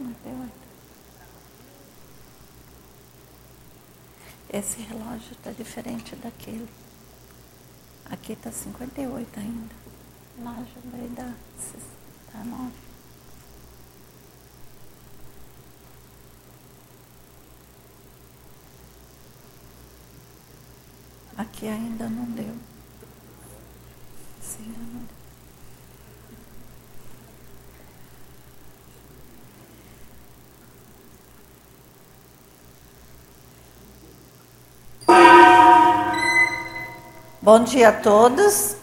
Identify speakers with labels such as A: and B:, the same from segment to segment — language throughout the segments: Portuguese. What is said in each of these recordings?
A: 58. Esse relógio está diferente daquele. Aqui está 58 ainda. Lá já vai dar tá 9. Aqui ainda não deu. Bom dia a todos.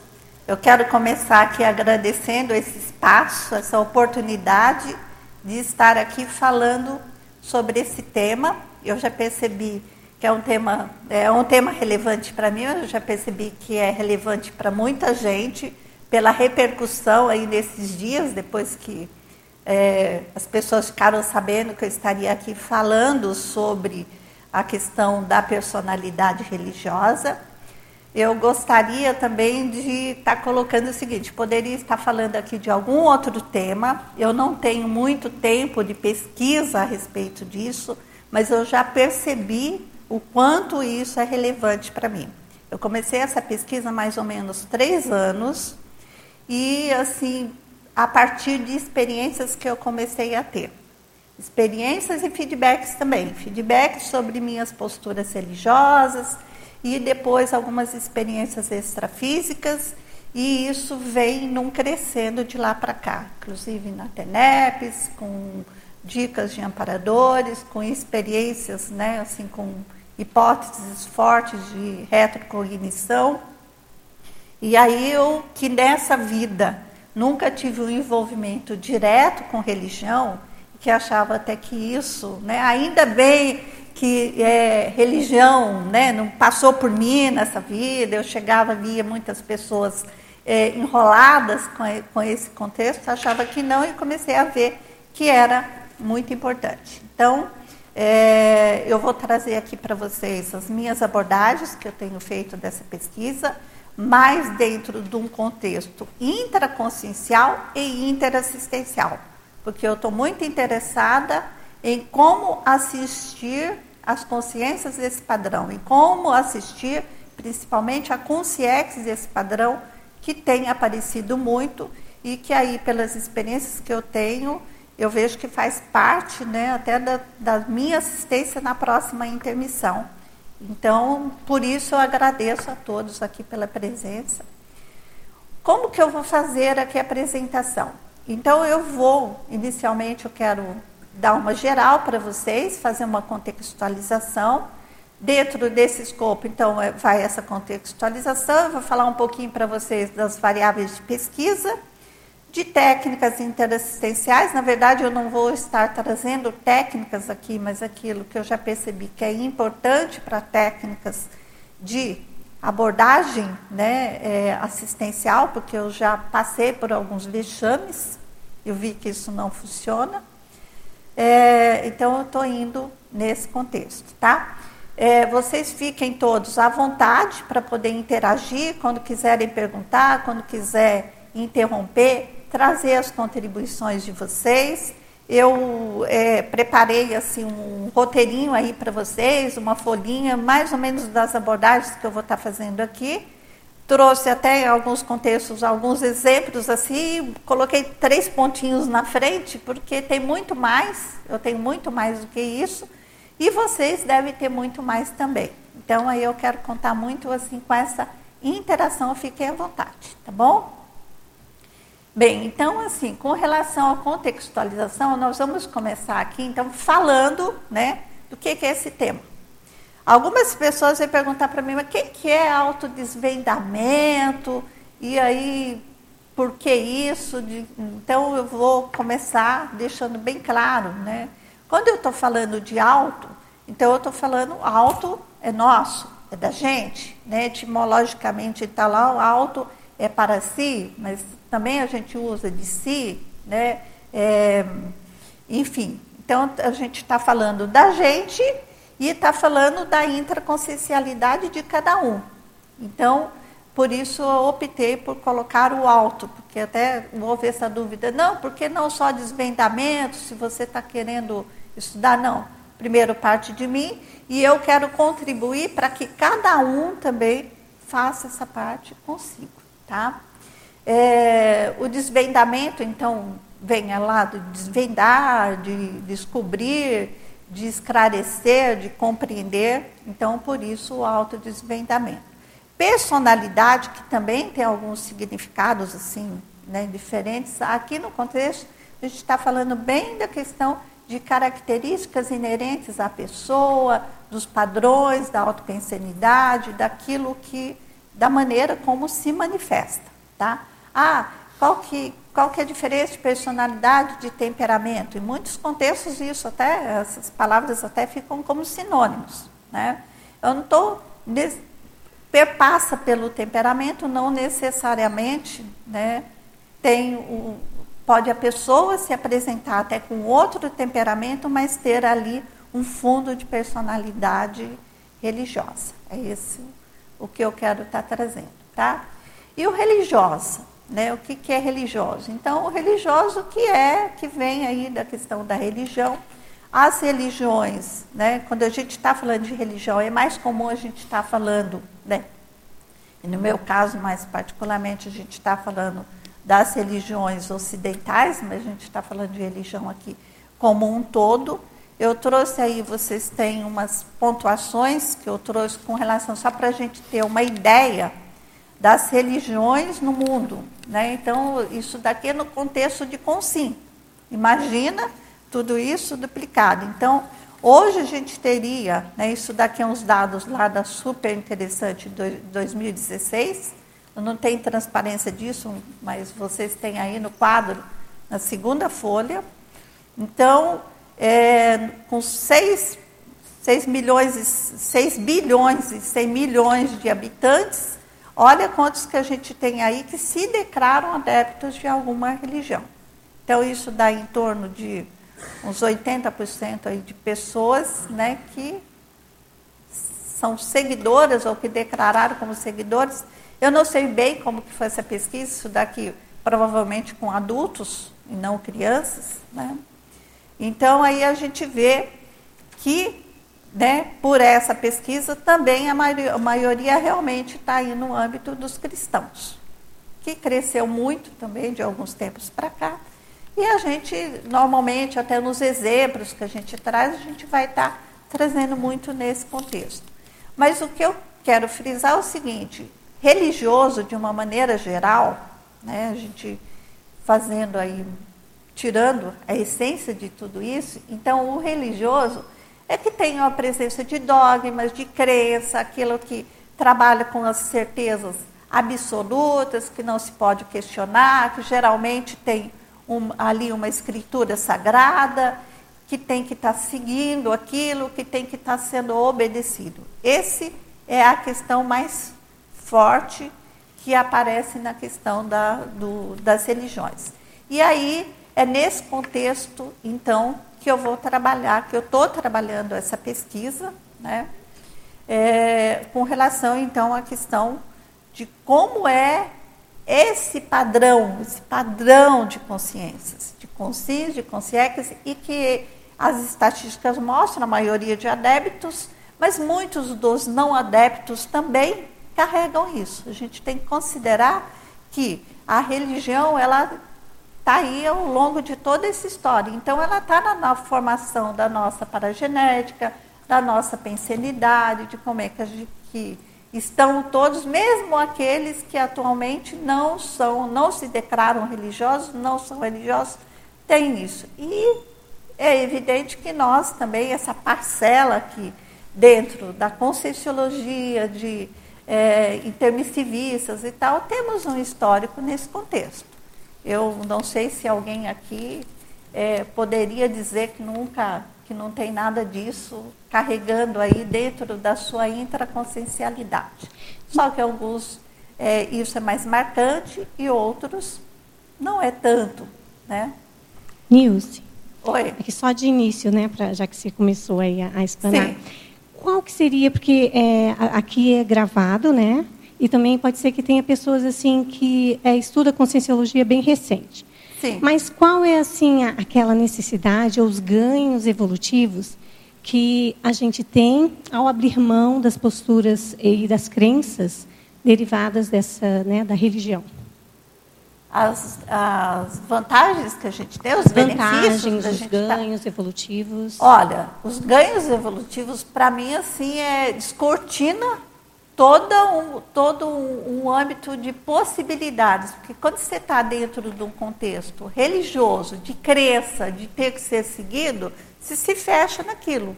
A: Eu quero começar aqui agradecendo esse espaço, essa oportunidade de estar aqui falando sobre esse tema. Eu já percebi que é um tema, é um tema relevante para mim, eu já percebi que é relevante para muita gente, pela repercussão aí nesses dias, depois que é, as pessoas ficaram sabendo que eu estaria aqui falando sobre a questão da personalidade religiosa. Eu gostaria também de estar colocando o seguinte: poderia estar falando aqui de algum outro tema. Eu não tenho muito tempo de pesquisa a respeito disso, mas eu já percebi o quanto isso é relevante para mim. Eu comecei essa pesquisa há mais ou menos três anos e, assim, a partir de experiências que eu comecei a ter. Experiências e feedbacks também. Feedbacks sobre minhas posturas religiosas, e depois algumas experiências extrafísicas, e isso vem num crescendo de lá para cá, inclusive na TENEPES, com dicas de amparadores, com experiências, né, assim, com hipóteses fortes de retrocognição. E aí eu, que nessa vida nunca tive um envolvimento direto com religião, que achava até que isso, né, ainda bem que é, religião né, não passou por mim nessa vida, eu chegava, via muitas pessoas é, enroladas com, com esse contexto, achava que não e comecei a ver que era muito importante. Então, é, eu vou trazer aqui para vocês as minhas abordagens que eu tenho feito dessa pesquisa, mais dentro de um contexto intraconsciencial e interassistencial, porque eu estou muito interessada em como assistir as consciências desse padrão e como assistir principalmente a consciência desse padrão que tem aparecido muito e que aí pelas experiências que eu tenho eu vejo que faz parte né, até da, da minha assistência na próxima intermissão. Então, por isso eu agradeço a todos aqui pela presença. Como que eu vou fazer aqui a apresentação? Então, eu vou, inicialmente, eu quero dar uma geral para vocês, fazer uma contextualização. Dentro desse escopo, então, é, vai essa contextualização. Eu vou falar um pouquinho para vocês das variáveis de pesquisa, de técnicas interassistenciais. Na verdade, eu não vou estar trazendo técnicas aqui, mas aquilo que eu já percebi que é importante para técnicas de abordagem né, é, assistencial, porque eu já passei por alguns vexames, eu vi que isso não funciona. É, então, eu estou indo nesse contexto, tá? É, vocês fiquem todos à vontade para poder interagir, quando quiserem perguntar, quando quiser interromper, trazer as contribuições de vocês. Eu é, preparei assim um roteirinho aí para vocês, uma folhinha mais ou menos das abordagens que eu vou estar tá fazendo aqui trouxe até em alguns contextos alguns exemplos assim, coloquei três pontinhos na frente, porque tem muito mais, eu tenho muito mais do que isso, e vocês devem ter muito mais também. Então aí eu quero contar muito assim com essa interação, fiquem à vontade, tá bom? Bem, então assim, com relação à contextualização, nós vamos começar aqui então falando, né, do que, que é esse tema. Algumas pessoas vêm perguntar para mim, mas o que, é autodesvendamento? E aí, por que isso? Então, eu vou começar deixando bem claro, né? Quando eu estou falando de auto, então eu estou falando auto é nosso, é da gente, né? Etimologicamente está lá, o auto é para si, mas também a gente usa de si, né? É, enfim, então a gente está falando da gente e está falando da intraconsciencialidade de cada um. Então, por isso eu optei por colocar o alto, porque até houve essa dúvida, não, porque não só desvendamento, se você está querendo estudar, não. Primeiro parte de mim e eu quero contribuir para que cada um também faça essa parte consigo, tá? É, o desvendamento, então, vem lá do desvendar, de descobrir, de esclarecer, de compreender. Então, por isso, o autodesvendamento. Personalidade, que também tem alguns significados assim, né, diferentes. Aqui no contexto, a gente está falando bem da questão de características inerentes à pessoa, dos padrões da autopensanidade, daquilo que, da maneira como se manifesta, tá? Ah, qual que, qual que é a diferença de personalidade, de temperamento? Em muitos contextos isso até, essas palavras até ficam como sinônimos. Né? Eu não estou perpassa pelo temperamento, não necessariamente né, tem o, pode a pessoa se apresentar até com outro temperamento, mas ter ali um fundo de personalidade religiosa. É esse o que eu quero estar tá trazendo, tá? E o religiosa, né? O que, que é religioso? Então, o religioso que é, que vem aí da questão da religião. As religiões, né? quando a gente está falando de religião, é mais comum a gente estar tá falando, né? E no meu caso, mais particularmente, a gente está falando das religiões ocidentais, mas a gente está falando de religião aqui como um todo. Eu trouxe aí, vocês têm umas pontuações que eu trouxe com relação, só para a gente ter uma ideia das religiões no mundo. Né? Então, isso daqui é no contexto de Consim. Imagina tudo isso duplicado. Então, hoje a gente teria, né, isso daqui é uns dados lá da super interessante 2016. Eu não tenho transparência disso, mas vocês têm aí no quadro, na segunda folha. Então, é, com 6, 6 milhões, 6 bilhões e 100 milhões de habitantes, Olha quantos que a gente tem aí que se declaram adeptos de alguma religião. Então, isso dá em torno de uns 80% aí de pessoas né, que são seguidoras ou que declararam como seguidores. Eu não sei bem como que foi essa pesquisa, isso daqui provavelmente com adultos e não crianças. Né? Então, aí a gente vê que né, por essa pesquisa, também a maioria, realmente está aí no âmbito dos cristãos, que cresceu muito também de alguns tempos para cá. E a gente, normalmente, até nos exemplos que a gente traz, a gente vai estar tá trazendo muito nesse contexto. Mas o que eu quero frisar é o seguinte: religioso, de uma maneira geral, né, a gente fazendo aí, tirando a essência de tudo isso, então o religioso é que tem a presença de dogmas, de crença, aquilo que trabalha com as certezas absolutas, que não se pode questionar, que geralmente tem um, ali uma escritura sagrada, que tem que estar tá seguindo aquilo, que tem que estar tá sendo obedecido. Esse é a questão mais forte que aparece na questão da, do, das religiões. E aí é nesse contexto, então, que eu vou trabalhar, que eu estou trabalhando essa pesquisa, né, é, com relação então à questão de como é esse padrão, esse padrão de consciências, de consciência, de consciência, e que as estatísticas mostram a maioria de adeptos, mas muitos dos não adeptos também carregam isso. A gente tem que considerar que a religião ela está aí ao longo de toda essa história. Então, ela está na, formação da nossa paragenética, da nossa pensenidade, de como é que, a que estão todos, mesmo aqueles que atualmente não são, não se declaram religiosos, não são religiosos, têm isso. E é evidente que nós também, essa parcela aqui, dentro da conscienciologia, de é, intermissivistas e tal, temos um histórico nesse contexto. Eu não sei se alguém aqui é, poderia dizer que nunca, que não tem nada disso carregando aí dentro da sua intraconsciencialidade. Só que alguns é, isso é mais marcante e outros não é tanto, né?
B: Nilce.
A: Oi.
B: Aqui só de início, né, pra, já que você começou aí a, a explanar. Sim. Qual que seria, porque é, aqui é gravado, né? E também pode ser que tenha pessoas assim que é, estuda conscienciologia bem recente.
A: Sim.
B: Mas qual é assim a- aquela necessidade ou os ganhos evolutivos que a gente tem ao abrir mão das posturas e das crenças derivadas dessa, né, da religião?
A: As, as vantagens que a gente tem, os benefícios
B: Vantagens,
A: da
B: os
A: tá-
B: ganhos evolutivos.
A: Olha, os ganhos evolutivos, para mim, assim, é descortina toda um, todo um, um âmbito de possibilidades. Porque quando você está dentro de um contexto religioso, de crença, de ter que ser seguido, se se fecha naquilo.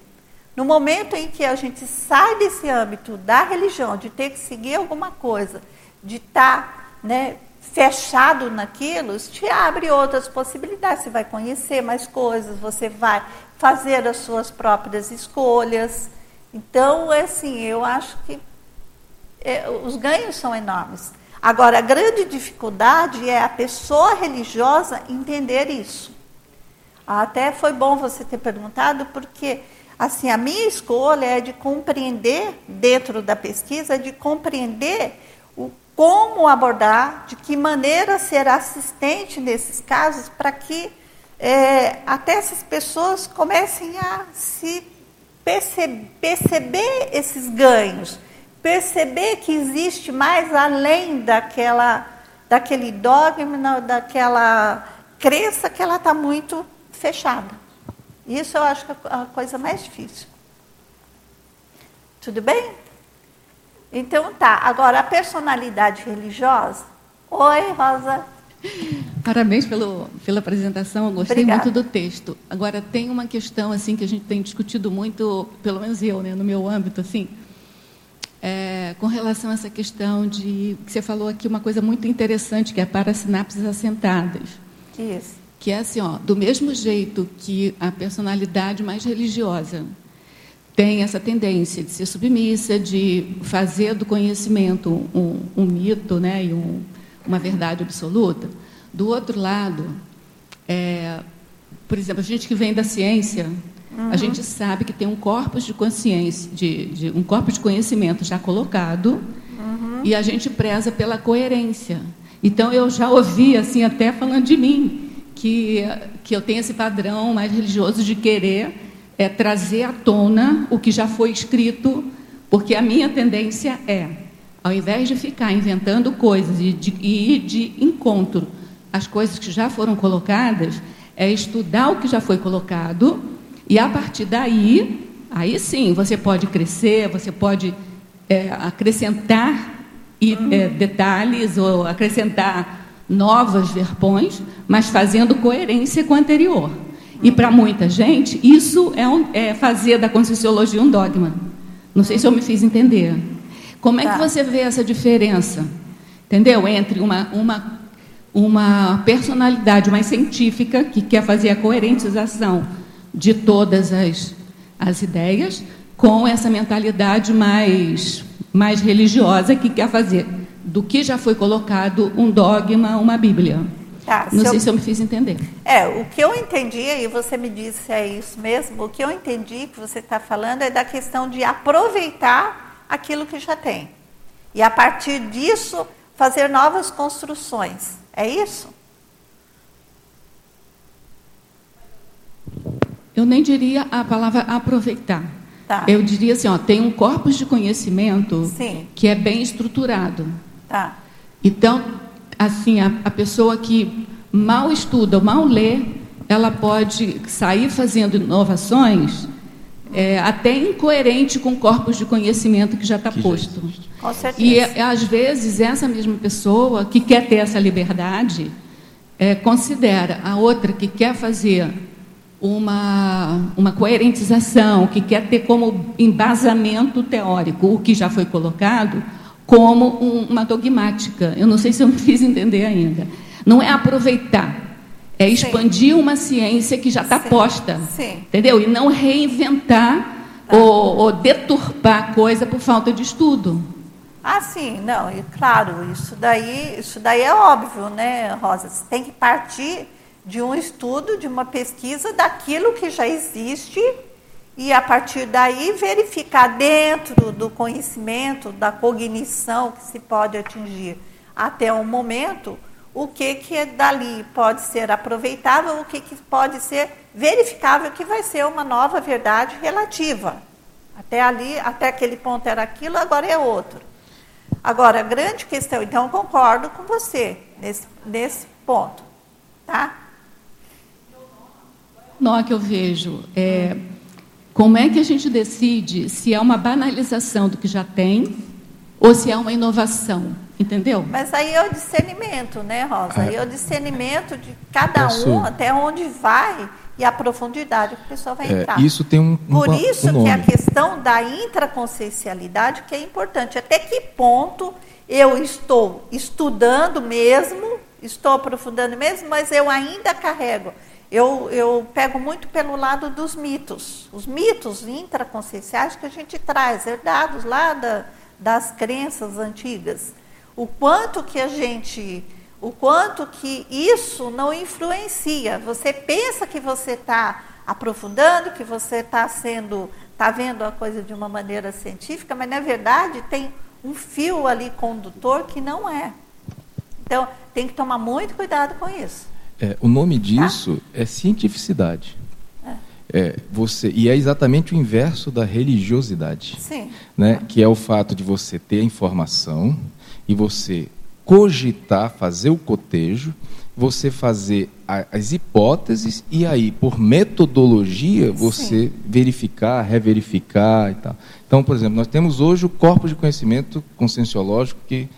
A: No momento em que a gente sai desse âmbito da religião, de ter que seguir alguma coisa, de estar né, fechado naquilo, isso te abre outras possibilidades. Você vai conhecer mais coisas, você vai fazer as suas próprias escolhas. Então, é assim, eu acho que é, os ganhos são enormes. Agora, a grande dificuldade é a pessoa religiosa entender isso. Até foi bom você ter perguntado, porque assim a minha escolha é de compreender dentro da pesquisa, de compreender o, como abordar, de que maneira ser assistente nesses casos, para que é, até essas pessoas comecem a se perce- perceber esses ganhos, perceber que existe mais além daquela, daquele dogma, daquela crença que ela está muito fechada. Isso eu acho que é a coisa mais difícil. Tudo bem? Então tá. Agora a personalidade religiosa. Oi, Rosa.
C: Parabéns pelo, pela apresentação, eu gostei
A: Obrigada.
C: muito do texto. Agora, tem uma questão assim que a gente tem discutido muito, pelo menos eu, né, no meu âmbito, assim, é, com relação a essa questão de que você falou aqui uma coisa muito interessante, que é para sinapses assentadas.
A: Isso.
C: Que é assim, ó, do mesmo jeito que a personalidade mais religiosa tem essa tendência de ser submissa, de fazer do conhecimento um, um mito né, e um, uma verdade absoluta. Do outro lado, é, por exemplo, a gente que vem da ciência, a gente sabe que tem um corpus de consciência, de, de- um corpo de conhecimento já colocado, e a gente preza pela coerência. Então eu já ouvi assim até falando de mim que que eu tenho esse padrão mais religioso de querer é, trazer à tona o que já foi escrito, porque a minha tendência é, ao invés de ficar inventando coisas e de, e ir de encontro às coisas que já foram colocadas, é estudar o que já foi colocado e a partir daí, aí sim, você pode crescer, você pode é, acrescentar e, é, detalhes ou acrescentar novos verpões, mas fazendo coerência com o anterior. E para muita gente, isso é, um- é fazer da Conscienciologia um dogma. Não sei se eu me fiz entender. Como é
A: Tá.
C: que você vê essa diferença? Entendeu? Entre uma, uma, uma personalidade mais científica, que quer fazer a coerentização de todas as, as ideias, com essa mentalidade mais, mais religiosa, que quer fazer do que já foi colocado um dogma, uma Bíblia.
A: Tá,
C: Não
A: se
C: sei
A: eu-
C: se eu me fiz entender.
A: É, o que eu entendi, e você me disse se é isso mesmo, o que eu entendi que você está falando é da questão de aproveitar aquilo que já tem. E a partir disso, fazer novas construções. É isso?
C: Eu nem diria a palavra aproveitar.
A: Tá.
C: Eu diria assim, ó, tem um corpus de conhecimento
A: Sim.
C: que é bem estruturado.
A: Tá.
C: Então, assim, a, a pessoa que mal estuda mal lê, ela pode sair fazendo inovações é, até incoerente com o corpus de conhecimento que já está posto.
A: Com certeza.
C: E é, às vezes essa mesma pessoa que quer ter essa liberdade é, considera a outra que quer fazer uma, uma coerentização, que quer ter como embasamento teórico o que já foi colocado, como um- uma dogmática. Eu não sei se eu me fiz entender ainda. Não é aproveitar, é expandir uma ciência que já está posta.
A: Sim.
C: Entendeu? E não reinventar ou, ou deturpar a coisa por falta de estudo.
A: Ah, sim, não, e claro, isso daí, isso daí é óbvio, né, Rosa? Você tem que partir de um estudo, de uma pesquisa daquilo que já existe e a partir daí verificar dentro do conhecimento, da cognição que se pode atingir até o momento, o que, que dali pode ser aproveitável, o que, que pode ser verificável, que vai ser uma nova verdade relativa. Até ali, até aquele ponto era aquilo, agora é outro. Agora, a grande questão, então concordo com você nesse, nesse ponto. Tá?
C: Nó que eu vejo é como é que a gente decide se é uma banalização do que já tem ou se é uma inovação, entendeu?
A: Mas aí é o discernimento, né, Rosa? Aí é o discernimento de cada um, até onde vai e a profundidade que a pessoa vai
D: é,
A: entrar.
D: Isso tem um, um
A: Por isso
D: um
A: que a questão da intraconsciencialidade que é importante. Até que ponto eu estou estudando mesmo, estou aprofundando mesmo, mas eu ainda carrego. Eu, eu pego muito pelo lado dos mitos. Os mitos intraconscienciais que a gente traz, herdados lá da, das crenças antigas. O quanto que a gente, o quanto que isso não influencia. Você pensa que você está aprofundando, que você está sendo, está vendo a coisa de uma maneira científica, mas na verdade tem um fio ali condutor que não é. Então tem que tomar muito cuidado com isso.
D: É, o nome disso é cientificidade. É, você e é exatamente o inverso da religiosidade,
A: Sim.
D: né? Que é o fato de você ter a informação e você cogitar, fazer o cotejo, você fazer a, as hipóteses e aí por metodologia você Sim. verificar, reverificar e tal. Então, por exemplo, nós temos hoje o corpo de conhecimento conscienciológico que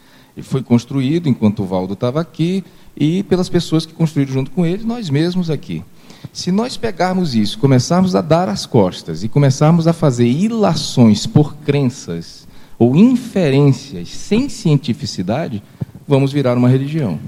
D: foi construído enquanto o Valdo estava aqui e pelas pessoas que construíram junto com ele, nós mesmos aqui. Se nós pegarmos isso, começarmos a dar as costas e começarmos a fazer ilações por crenças ou inferências sem cientificidade, vamos virar uma religião.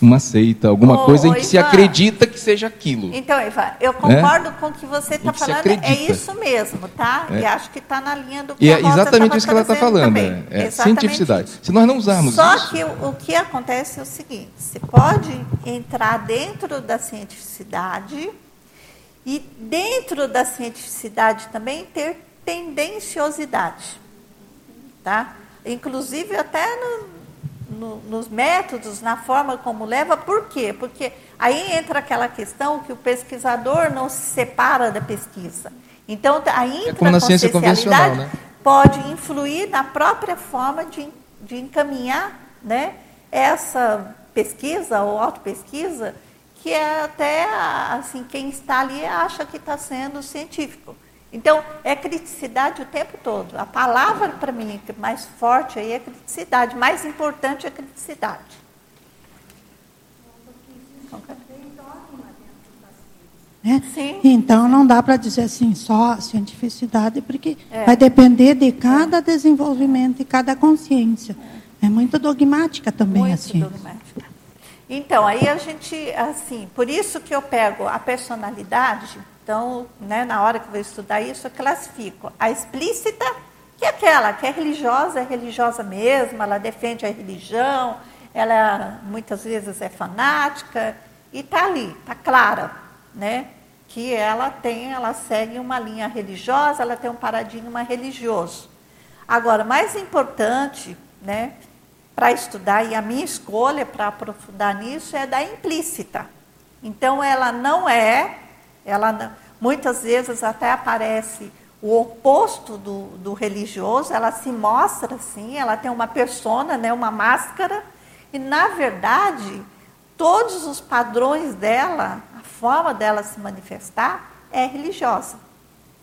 D: Uma seita, alguma oh, coisa em que Ivan, se acredita que seja aquilo.
A: Então, Ivan, eu né? concordo com o que você está falando. É isso mesmo, tá? É. E acho que está na linha do que
D: e
A: é
D: exatamente isso que ela está falando. É, é cientificidade. Se nós não usarmos
A: Só
D: isso.
A: Só que o, o que acontece é o seguinte: você pode entrar dentro da cientificidade e dentro da cientificidade também ter tendenciosidade, tá? Inclusive até no, no, nos métodos, na forma como leva, por quê? Porque aí entra aquela questão que o pesquisador não se separa da pesquisa. Então, a intraconsciencialidade é né? pode influir na própria forma de, de encaminhar né, essa pesquisa ou autopesquisa, que é até assim, quem está ali acha que está sendo científico. Então, é criticidade o tempo todo. A palavra, para mim, mais forte aí é criticidade. Mais importante é criticidade.
E: Né? Sim. Então, não dá para dizer assim, só cientificidade, porque é. vai depender de cada desenvolvimento e cada consciência. É, é muito dogmática também muito a ciência. Dogmática.
A: Então, aí a gente, assim, por isso que eu pego a personalidade então, né, na hora que eu vou estudar isso, eu classifico a explícita, que é aquela que é religiosa, é religiosa mesmo, ela defende a religião, ela muitas vezes é fanática, e está ali, está clara, né? Que ela tem, ela segue uma linha religiosa, ela tem um paradigma religioso. Agora, mais importante, né, para estudar, e a minha escolha para aprofundar nisso é da implícita. Então, ela não é ela muitas vezes até aparece o oposto do, do religioso, ela se mostra assim, ela tem uma persona, né, uma máscara, e na verdade, todos os padrões dela, a forma dela se manifestar é religiosa.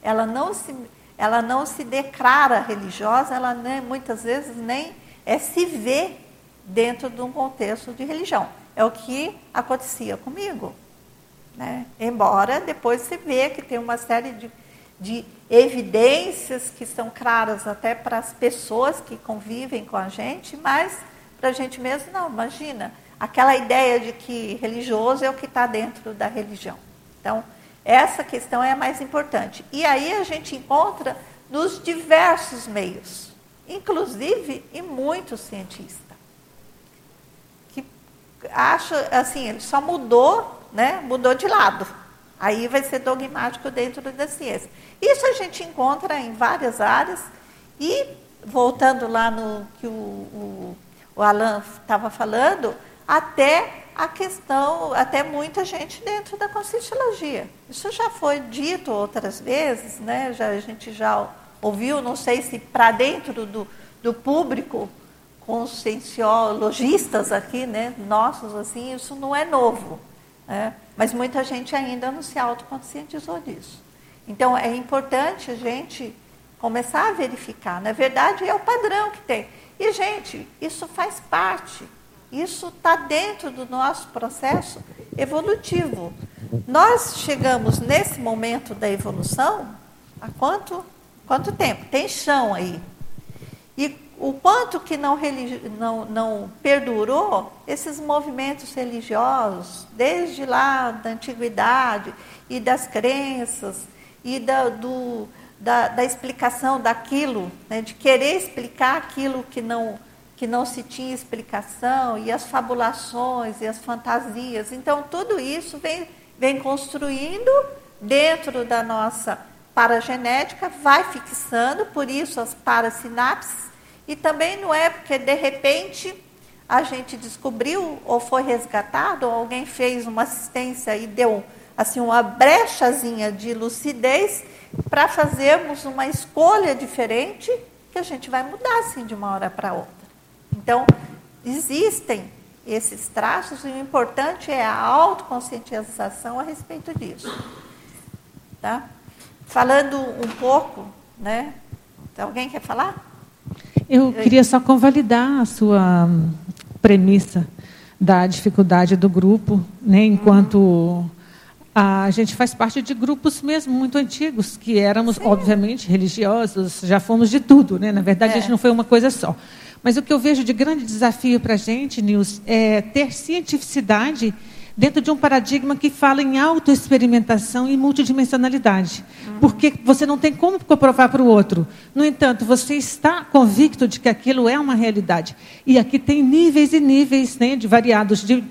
A: Ela não se, ela não se declara religiosa, ela nem, muitas vezes nem é, se vê dentro de um contexto de religião. É o que acontecia comigo. Né? Embora depois se vê que tem uma série de, de evidências que são claras até para as pessoas que convivem com a gente, mas para a gente mesmo não. Imagina, aquela ideia de que religioso é o que está dentro da religião. Então, essa questão é a mais importante. E aí a gente encontra nos diversos meios, inclusive em muitos cientistas, que acha assim, ele só mudou né, mudou de lado. Aí vai ser dogmático dentro da ciência. Isso a gente encontra em várias áreas. E, voltando lá no que o, o, o Alan estava falando, até a questão, até muita gente dentro da conscienciologia. Isso já foi dito outras vezes, né? já, a gente já ouviu, não sei se para dentro do, do público, conscienciologistas aqui, né, nossos, assim, isso não é novo. Né? Mas muita gente ainda não se autoconscientizou disso. Então, é importante a gente começar a verificar. Na verdade, é o padrão que tem. E, gente, isso faz parte. Isso está dentro do nosso processo evolutivo. Nós chegamos nesse momento da evolução há quanto, quanto tempo? Tem chão aí. E o quanto que não, não, não perdurou esses movimentos religiosos, desde lá da antiguidade, e das crenças, e da, do, da, da explicação daquilo, né, de querer explicar aquilo que não, que não se tinha explicação, e as fabulações e as fantasias. Então, tudo isso vem, vem construindo dentro da nossa paragenética, vai fixando, por isso as parasinapses e também não é porque de repente a gente descobriu ou foi resgatado, ou alguém fez uma assistência e deu assim uma brechazinha de lucidez para fazermos uma escolha diferente que a gente vai mudar assim de uma hora para outra. Então, existem esses traços e o importante é a autoconscientização a respeito disso. Tá? Falando um pouco, né? Alguém quer falar?
F: Eu queria só convalidar a sua premissa da dificuldade do grupo, né, enquanto a gente faz parte de grupos mesmo muito antigos, que éramos, Sim. obviamente, religiosos, já fomos de tudo, né? na verdade, é. a gente não foi uma coisa só. Mas o que eu vejo de grande desafio para a gente, Nils, é ter cientificidade dentro de um paradigma que fala em autoexperimentação e multidimensionalidade. Uhum. Porque você não tem como comprovar para o outro. No entanto, você está convicto de que aquilo é uma realidade. E aqui tem níveis e níveis né, de variados, de,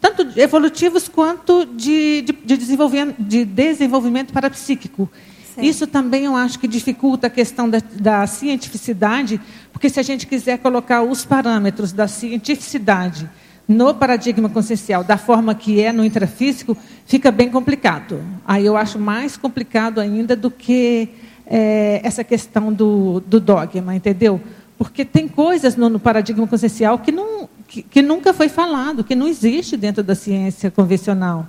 F: tanto evolutivos quanto de, de, de, desenvolvimento, de desenvolvimento parapsíquico. Sim. Isso também eu acho que dificulta a questão da, da cientificidade, porque se a gente quiser colocar os parâmetros da cientificidade no paradigma consciencial, da forma que é no intrafísico, fica bem complicado. Aí eu acho mais complicado ainda do que é, essa questão do, do, dogma, entendeu? Porque tem coisas no, no paradigma consciencial que, não, que, que, nunca foi falado, que não existe dentro da ciência convencional.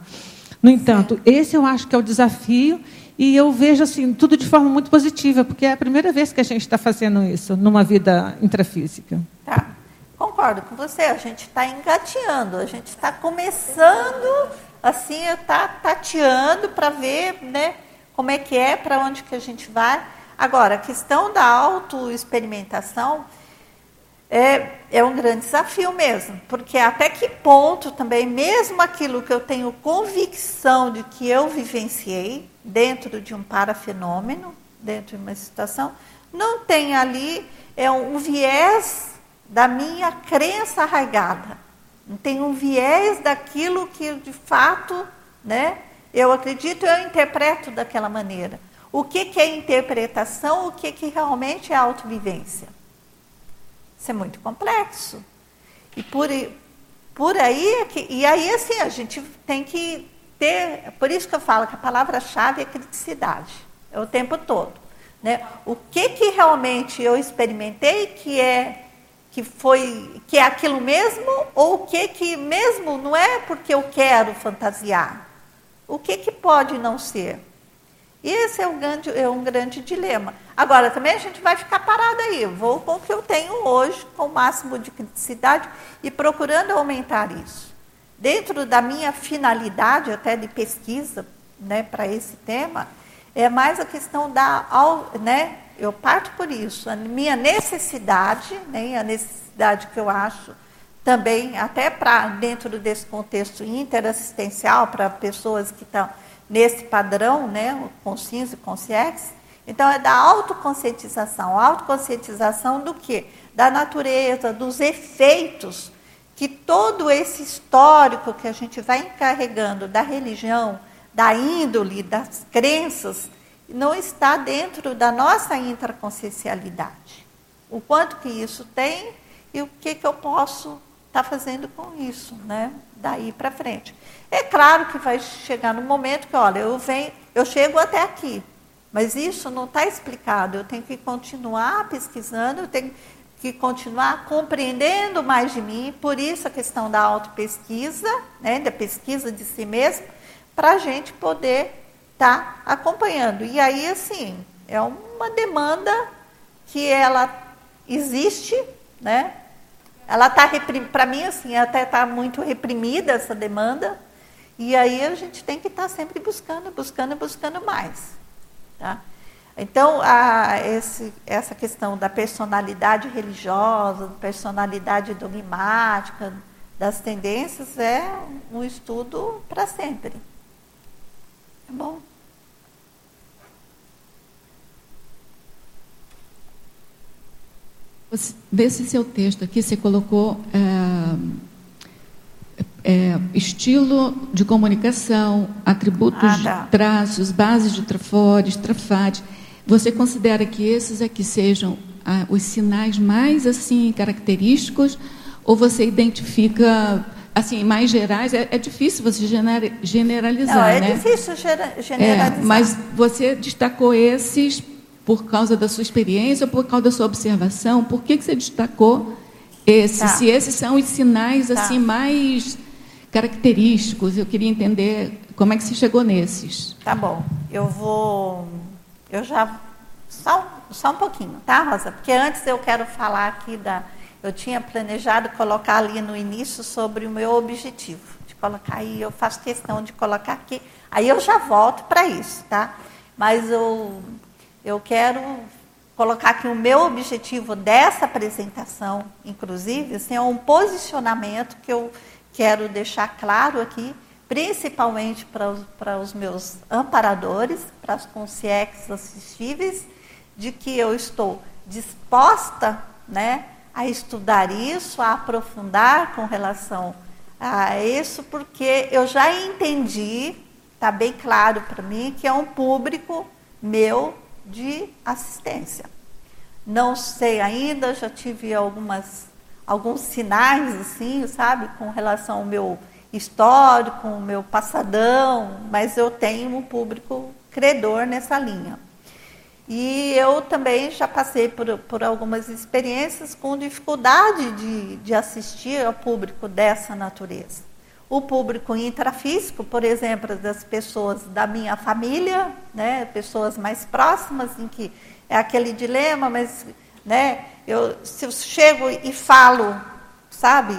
F: No entanto, esse eu acho que é o desafio e eu vejo assim tudo de forma muito positiva, porque é a primeira vez que a gente está fazendo isso numa vida intrafísica.
A: Tá. Concordo com você, a gente está engateando, a gente está começando, assim, está tateando para ver né, como é que é, para onde que a gente vai. Agora, a questão da autoexperimentação é, é um grande desafio mesmo, porque até que ponto também, mesmo aquilo que eu tenho convicção de que eu vivenciei dentro de um parafenômeno, dentro de uma situação, não tem ali é um viés da minha crença arraigada. Tem um viés daquilo que de fato, né, eu acredito, eu interpreto daquela maneira. O que, que é interpretação, o que, que realmente é autovivência? Isso é muito complexo. E por, por aí, é que, e aí assim, a gente tem que ter, por isso que eu falo que a palavra-chave é criticidade, é o tempo todo. Né? O que, que realmente eu experimentei que é que foi que é aquilo mesmo ou o que que mesmo não é porque eu quero fantasiar? O que que pode não ser? Esse é um grande, é um grande dilema. Agora, também a gente vai ficar parado aí. Vou com o que eu tenho hoje, com o máximo de criticidade e procurando aumentar isso. Dentro da minha finalidade, até de pesquisa né, para esse tema, é mais a questão da, né, eu parto por isso. A minha necessidade, né, a necessidade que eu acho também, até para dentro desse contexto interassistencial, para pessoas que estão nesse padrão, né, com CINS e com CIEX, então é da autoconscientização. Autoconscientização do quê? Da natureza, dos efeitos que todo esse histórico que a gente vai encarregando da religião, da índole, das crenças, não está dentro da nossa intraconsciencialidade. O quanto que isso tem e o que, que eu posso estar tá fazendo com isso, né? Daí para frente. É claro que vai chegar no momento que, olha, eu venho, eu chego até aqui, mas isso não está explicado. Eu tenho que continuar pesquisando, eu tenho que continuar compreendendo mais de mim. Por isso a questão da autopesquisa, né, da pesquisa de si mesmo, para a gente poder estar tá acompanhando. E aí, assim, é uma demanda que ela existe, né? Ela está para mim assim, até está muito reprimida essa demanda. E aí a gente tem que estar tá sempre buscando, buscando, buscando mais, tá? Então, a, esse, essa questão da personalidade religiosa, personalidade dogmática, das tendências, é um estudo para sempre. É bom.
C: Desse seu texto aqui, você colocou é, é, estilo de comunicação, atributos, ah, tá. traços, bases de trafores, trafades. Você considera que esses aqui sejam ah, os sinais mais assim característicos, ou você identifica assim, mais gerais, é, é difícil você generalizar, Não,
A: é
C: né?
A: difícil generalizar.
C: É, mas você destacou esses por causa da sua experiência ou por causa da sua observação? Por que, que você destacou esses? Tá. Se esses são os sinais tá. assim mais característicos, eu queria entender como é que você chegou nesses.
A: Tá bom, eu vou, eu já só, só um pouquinho, tá, Rosa? Porque antes eu quero falar aqui da eu tinha planejado colocar ali no início sobre o meu objetivo, de colocar aí, eu faço questão de colocar aqui, aí eu já volto para isso, tá? Mas eu, eu quero colocar aqui o meu objetivo dessa apresentação, inclusive, assim, é um posicionamento que eu quero deixar claro aqui, principalmente para os, os meus amparadores, para as consciências assistíveis, de que eu estou disposta, né, a estudar isso, a aprofundar com relação a isso, porque eu já entendi, está bem claro para mim, que é um público meu de assistência. Não sei ainda, já tive algumas, alguns sinais, assim, sabe, com relação ao meu histórico, o meu passadão, mas eu tenho um público credor nessa linha. E eu também já passei por, por algumas experiências com dificuldade de, de assistir ao público dessa natureza. O público intrafísico, por exemplo, das pessoas da minha família, né, pessoas mais próximas, em que é aquele dilema, mas né, eu, se eu chego e falo, sabe,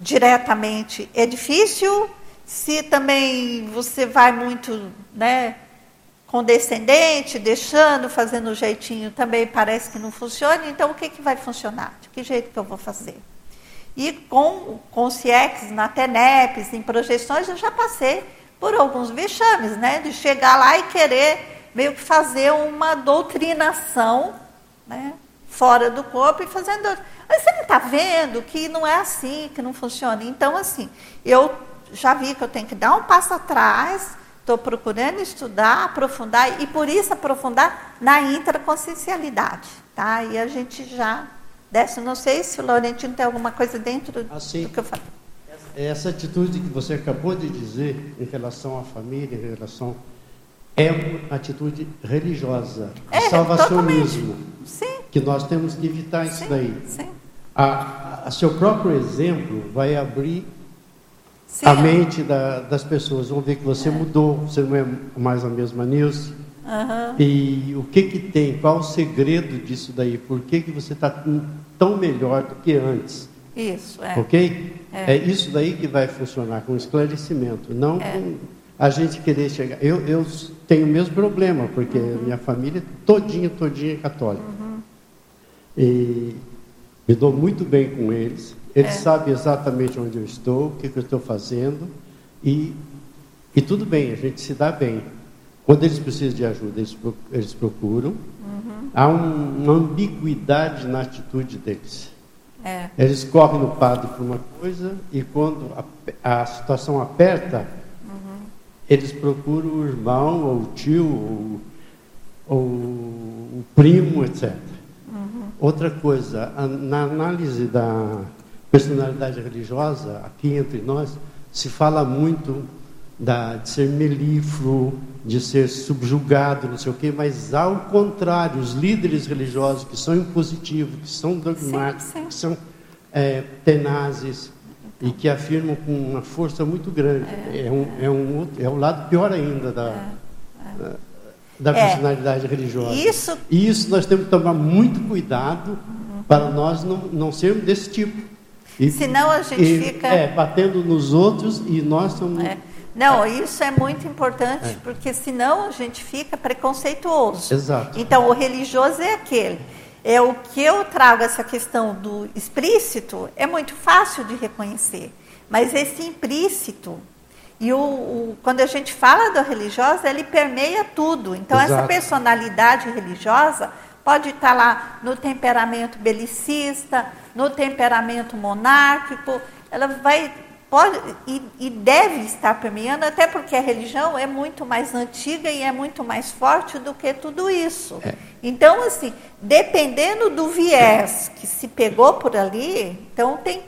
A: diretamente, é difícil. Se também você vai muito, né, condescendente, deixando, fazendo o jeitinho, também parece que não funciona. Então, o que, que vai funcionar? De que jeito que eu vou fazer? E com, com CIEX, na TENEPs, em projeções, eu já passei por alguns vexames, né? De chegar lá e querer meio que fazer uma doutrinação né? fora do corpo e fazendo. Mas você não está vendo que não é assim, que não funciona. Então, assim, eu já vi que eu tenho que dar um passo atrás Estou procurando estudar, aprofundar, e por isso aprofundar na intraconsciencialidade. Tá? E a gente já desce. Não sei se o Laurentino tem alguma coisa dentro
G: assim,
A: do que eu falei.
G: Essa atitude que você acabou de dizer em relação à família, em relação. É uma atitude religiosa, é, salvacionismo.
A: Sim.
G: Que nós temos que evitar isso
A: sim,
G: daí.
A: Sim.
G: A, a, seu próprio exemplo vai abrir Sim. a mente da, das pessoas. Vão ver que você é. mudou, você não é mais a mesma Nilce. Uhum. E o que que tem? Qual o segredo disso daí? Por que, que você está tão melhor do que antes?
A: Isso, é.
G: Ok? É. é isso daí que vai funcionar, com esclarecimento, não é. com a gente querer chegar. Eu, eu tenho o mesmo problema, porque uhum. minha família é todinha, todinha católica. Uhum. E me dou muito bem com eles. Ele é. sabe exatamente onde eu estou, o que, que eu estou fazendo, e, e tudo bem, a gente se dá bem. Quando eles precisam de ajuda, eles, eles procuram. Uhum. Há um, uma ambiguidade na atitude deles. É. Eles correm no padre por uma coisa, e quando a, a situação aperta, uhum. eles procuram o irmão, ou o tio, ou, ou o primo, etc. Uhum. Outra coisa, na análise da personalidade religiosa, aqui entre nós, se fala muito da, de ser melífluo, de ser subjugado, não sei o quê, mas ao contrário, os líderes religiosos que são impositivos, que são dogmáticos, sim, sim. que são é, tenazes e que afirmam com uma força muito grande, é, é um, é, um, é o lado pior ainda da, é, é. da, da é. personalidade religiosa.
A: Isso...
G: E isso nós temos que tomar muito cuidado uhum. para nós não, não sermos desse tipo.
A: E, Senão a gente
G: e,
A: fica.
G: É, batendo nos outros e nós somos.
A: Não, isso é muito importante, é. porque senão a gente fica preconceituoso.
G: Exato.
A: Então, o religioso é aquele. É o que eu trago essa questão do explícito, é muito fácil de reconhecer. Mas esse implícito, e o, o quando a gente fala da religiosa, ele permeia tudo. Então, Exato. essa personalidade religiosa pode estar lá no temperamento belicista, no temperamento monárquico, ela vai pode e, e, deve estar permeando, até porque a religião é muito mais antiga e é muito mais forte do que tudo isso. É. Então, assim, dependendo do viés que se pegou por ali, então tem,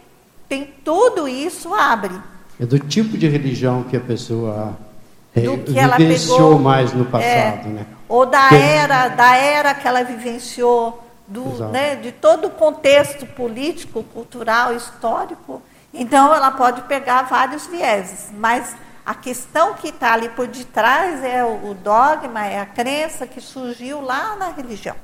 A: tem tudo isso abre.
G: É do tipo de religião que a pessoa é, do que ela vivenciou mais no passado, é, né?
A: Ou da era, da era que ela vivenciou do, né, de todo o contexto político, cultural, histórico. Então, ela pode pegar vários vieses, mas a questão que está ali por detrás é o dogma, é a crença que surgiu lá na religião.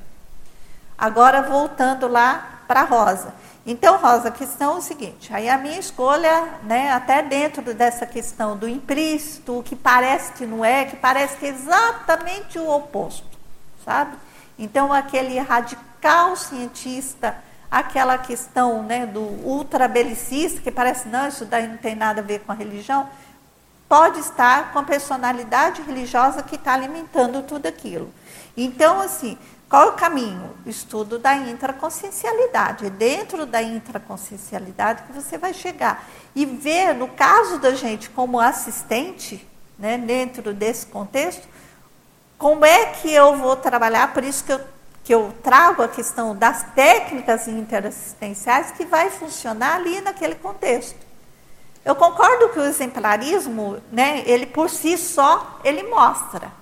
A: Agora, voltando lá para Rosa. Então, Rosa, a questão é o seguinte: aí a minha escolha, né, até dentro dessa questão do implícito, o que parece que não é, que parece que é exatamente o oposto, sabe? Então, aquele radical radical cientista, aquela questão né, do ultrabelicista, que parece, não, isso daí não tem nada a ver com a religião, pode estar com a personalidade religiosa que está alimentando tudo aquilo. Então, assim, qual é o caminho? Estudo da intraconsciencialidade. É dentro da intraconsciencialidade que você vai chegar. E ver, no caso da gente como assistente, né, dentro desse contexto, como é que eu vou trabalhar, por isso que eu que eu trago a questão das técnicas interassistenciais que vai funcionar ali naquele contexto. Eu concordo que o exemplarismo, né, ele por si só, ele mostra.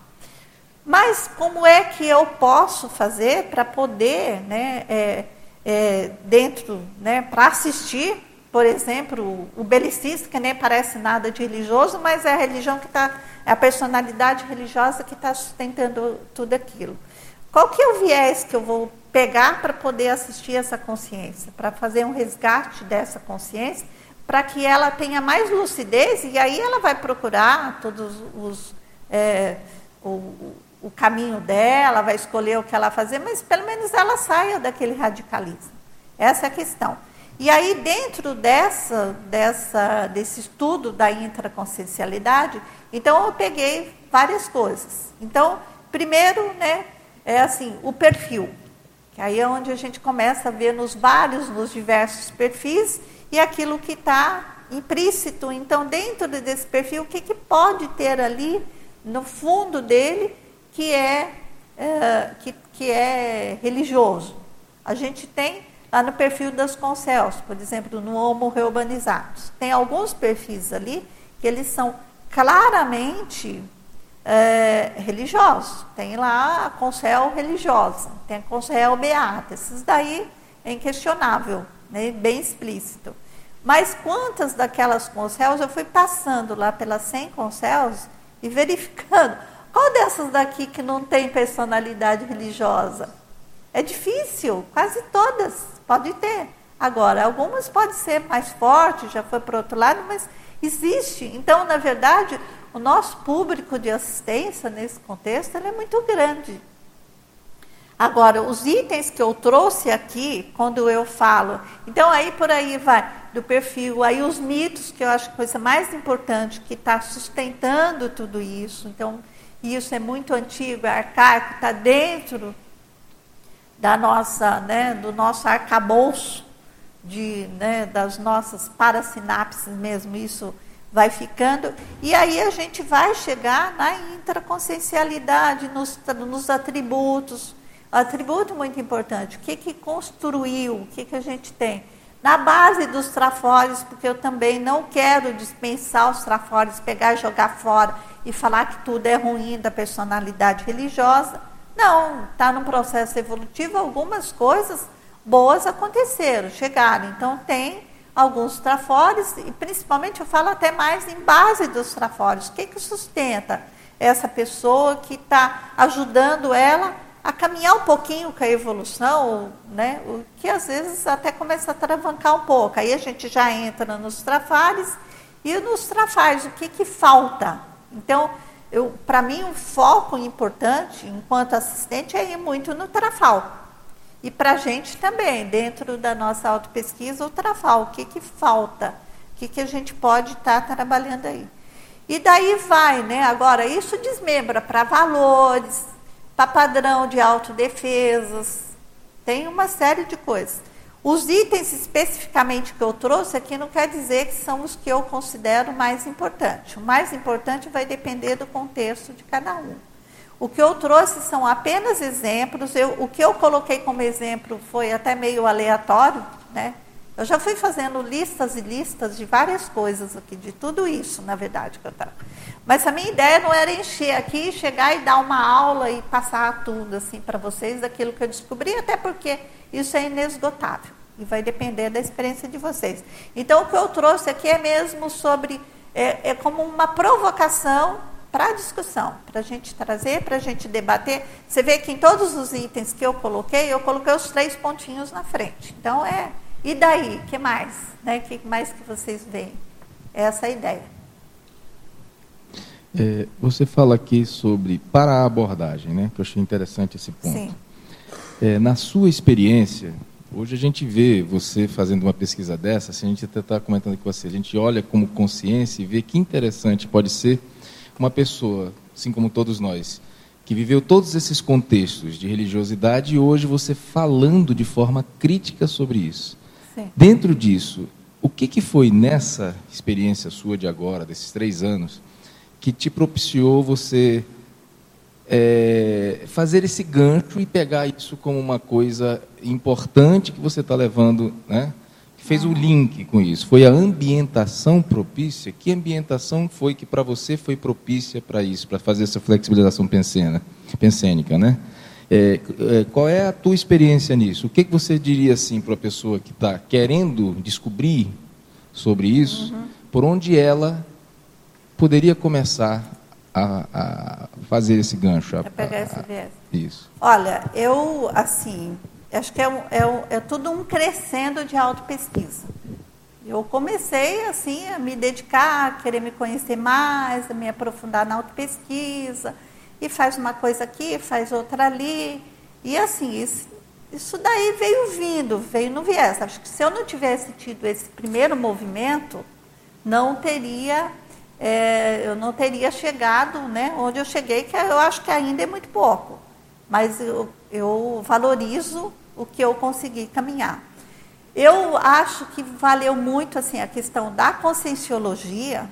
A: Mas como é que eu posso fazer para poder, né, é, é, dentro, né, para assistir, por exemplo, o belicista, que nem parece nada de religioso, mas é a religião que está, é a personalidade religiosa que está sustentando tudo aquilo. Qual que é o viés que eu vou pegar para poder assistir essa consciência, para fazer um resgate dessa consciência, para que ela tenha mais lucidez e aí ela vai procurar todos os é, o, o caminho dela, vai escolher o que ela fazer, mas pelo menos ela saia daquele radicalismo. Essa é a questão. E aí, dentro dessa, dessa, desse estudo da intraconsciencialidade, então eu peguei várias coisas. Então, primeiro, né, é assim, o perfil. Que aí é onde a gente começa a ver nos vários, nos diversos perfis e aquilo que está implícito. Então, dentro desse perfil, o que, que pode ter ali no fundo dele que é, é, que, que é religioso? A gente tem lá no perfil das concels, por exemplo, no Homo Reubanizados. Tem alguns perfis ali que eles são claramente é, religiosos. Tem lá a concel religiosa, tem a concel beata. Esses daí é inquestionável, né, bem explícito. Mas quantas daquelas concels eu fui passando lá pelas 100 concels e verificando qual dessas daqui que não tem personalidade religiosa? É difícil, quase todas pode ter. Agora, algumas podem ser mais fortes, já foi para outro lado, mas existe. Então, na verdade, o nosso público de assistência nesse contexto é muito grande. Agora, os itens que eu trouxe aqui, quando eu falo, então aí por aí vai do perfil, aí os mitos, que eu acho que a coisa mais importante, que está sustentando tudo isso. Então, isso é muito antigo, é arcaico, está dentro da nossa, né, do nosso arcabouço, de, né, das nossas parasinapses mesmo, isso vai ficando. E aí a gente vai chegar na intraconsciencialidade, nos, nos atributos. Atributo muito importante. O que, que construiu? O que, que a gente tem? Na base dos trafores, porque eu também não quero dispensar os trafores, pegar e jogar fora e falar que tudo é ruim da personalidade religiosa. Não, está num processo evolutivo, algumas coisas boas aconteceram, chegaram. Então tem alguns trafores, e principalmente eu falo até mais em base dos trafores. O que, que sustenta essa pessoa que está ajudando ela a caminhar um pouquinho com a evolução, né? o que às vezes até começa a travancar um pouco. Aí a gente já entra nos trafares, e nos trafares, o que, que falta? Então, para mim, um foco importante, enquanto assistente, é ir muito no trafal. E para a gente também, dentro da nossa autopesquisa, o trafal, o que, que falta? O que, que a gente pode estar tá trabalhando aí? E daí vai, né? Agora, isso desmembra para valores, para padrão de autodefesas, tem uma série de coisas. Os itens especificamente que eu trouxe aqui não quer dizer que são os que eu considero mais importantes. O mais importante vai depender do contexto de cada um. O que eu trouxe são apenas exemplos. Eu, o que eu coloquei como exemplo foi até meio aleatório, né? Eu já fui fazendo listas e listas de várias coisas aqui, de tudo isso, na verdade, que eu tava. Mas a minha ideia não era encher aqui, chegar e dar uma aula e passar tudo assim para vocês daquilo que eu descobri, até porque isso é inesgotável e vai depender da experiência de vocês. Então, o que eu trouxe aqui é mesmo sobre, é, é como uma provocação para a discussão, para a gente trazer, para a gente debater. Você vê que em todos os itens que eu coloquei, eu coloquei os três pontinhos na frente. Então é, e daí? que mais? Né? que mais que vocês veem? É essa a ideia.
D: É, você fala aqui sobre para a abordagem, né? Que eu achei interessante esse ponto. Sim. É, na sua experiência, hoje a gente vê você fazendo uma pesquisa dessa, assim, a gente até está comentando com você, a gente olha como consciência e vê que interessante pode ser uma pessoa, assim como todos nós, que viveu todos esses contextos de religiosidade e hoje você falando de forma crítica sobre isso. Sim. Dentro disso, o que, que foi nessa experiência sua de agora, desses três anos, que te propiciou você é, fazer esse gancho e pegar isso como uma coisa importante que você está levando, né? Fez o link com isso. Foi a ambientação propícia. Que ambientação foi que para você foi propícia para isso, para fazer essa flexibilização pensena, pensênica, né? É, é, qual é a tua experiência nisso? O que, que você diria assim para a pessoa que está querendo descobrir sobre isso? Uhum. Por onde ela poderia começar a, a fazer esse gancho? A,
A: a pegar esse viés.
D: Isso.
A: Olha, eu assim acho que é, é, é tudo um crescendo de autopesquisa. Eu comecei assim a me dedicar, a querer me conhecer mais, a me aprofundar na autopesquisa, e faz uma coisa aqui, faz outra ali. E assim, isso, isso daí veio vindo, veio no viés. Acho que se eu não tivesse tido esse primeiro movimento, não teria, é, eu não teria chegado né, onde eu cheguei, que eu acho que ainda é muito pouco. Mas eu, eu valorizo o que eu consegui caminhar. Eu acho que valeu muito assim a questão da conscienciologia.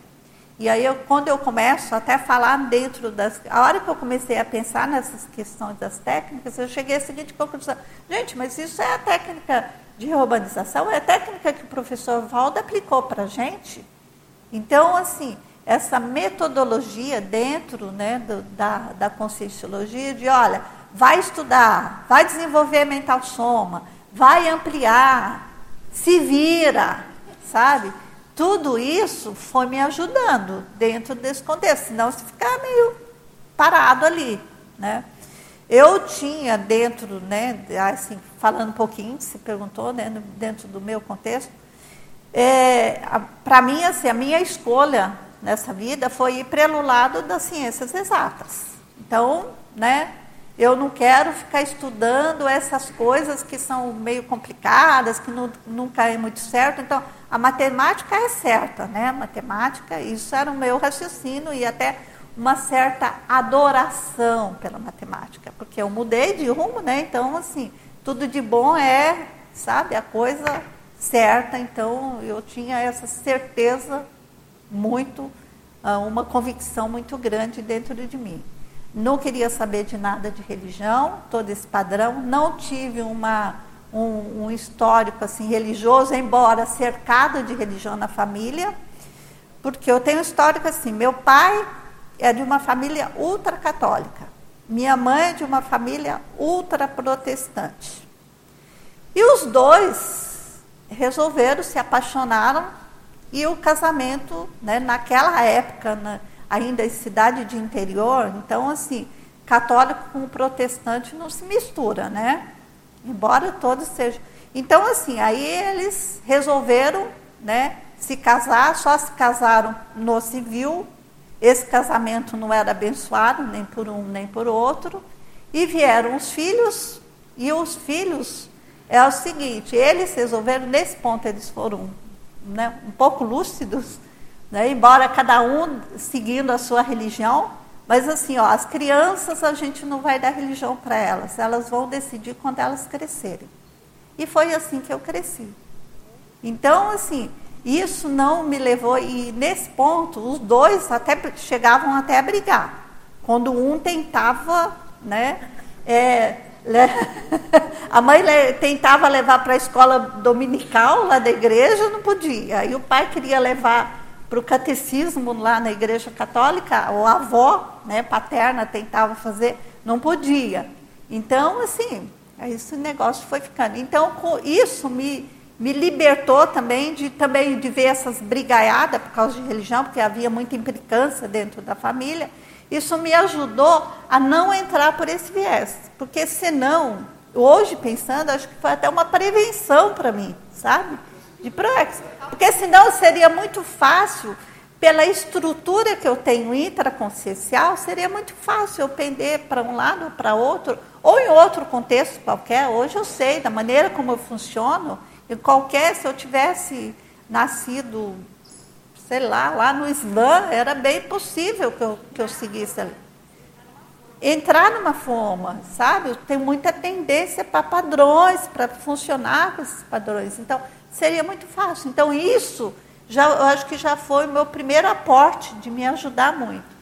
A: E aí, eu, quando eu começo até a falar dentro das. A hora que eu comecei a pensar nessas questões das técnicas, eu cheguei à seguinte conclusão: gente, mas isso é a técnica de urbanização, é a técnica que o professor Valdo aplicou para a gente. Então, assim, essa metodologia dentro né, do, da, da conscienciologia de, olha, vai estudar, vai desenvolver mental soma, vai ampliar, se vira, sabe? Tudo isso foi me ajudando dentro desse contexto, senão você ficar meio parado ali, né? Eu tinha dentro, né, assim, falando um pouquinho, se perguntou, né, dentro do meu contexto, é, para mim, assim, a minha escolha nessa vida foi ir pelo lado das ciências exatas. Então, né, eu não quero ficar estudando essas coisas que são meio complicadas, que não, nunca é muito certo. Então, a matemática é certa, né? A matemática, isso era o meu raciocínio e até uma certa adoração pela matemática, porque eu mudei de rumo, né? Então, assim, tudo de bom é, sabe, a coisa certa. Então, eu tinha essa certeza muito, ah, uma convicção muito grande dentro de mim. Não queria saber de nada de religião, todo esse padrão. Não tive uma, um, um histórico assim religioso, embora cercado de religião na família, porque eu tenho um histórico assim. Meu pai é de uma família ultracatólica. Minha mãe é de uma família ultraprotestante. E os dois resolveram, se apaixonaram e o casamento, né, naquela época, na, ainda em cidade de interior, então assim, católico com protestante não se mistura, né? Embora todos sejam. Então assim, aí eles resolveram, né, se casar, só se casaram no civil. Esse casamento não era abençoado nem por um nem por outro. E vieram os filhos, e os filhos é o seguinte, eles resolveram, nesse ponto eles foram né, um pouco lúcidos, né, embora cada um seguindo a sua religião, mas assim, ó, as crianças a gente não vai dar religião para elas, elas vão decidir quando elas crescerem. E foi assim que eu cresci. Então, assim, isso não me levou, e nesse ponto, os dois até chegavam até a brigar. Quando um tentava, né, é, a mãe tentava levar para a escola dominical lá da igreja, não podia. Aí o pai queria levar para o catecismo lá na igreja católica, a avó né, paterna tentava fazer, não podia. Então, assim, esse negócio foi ficando. Então, isso me, me libertou também de, também de ver essas brigaiadas por causa de religião, porque havia muita implicância dentro da família. Isso me ajudou a não entrar por esse viés, porque senão, hoje pensando, acho que foi até uma prevenção para mim, sabe? De proex. Porque senão seria muito fácil, pela estrutura que eu tenho intraconsciencial, seria muito fácil eu pender para um lado ou para outro, ou em outro contexto qualquer. Hoje eu sei, da maneira como eu funciono, em qualquer, se eu tivesse nascido sei lá, lá no Islã, era bem possível que eu, que eu seguisse ali. Entrar numa forma, sabe? Eu tenho muita tendência para padrões, para funcionar com esses padrões. Então, seria muito fácil. Então, isso, já, eu acho que já foi o meu primeiro aporte de me ajudar muito.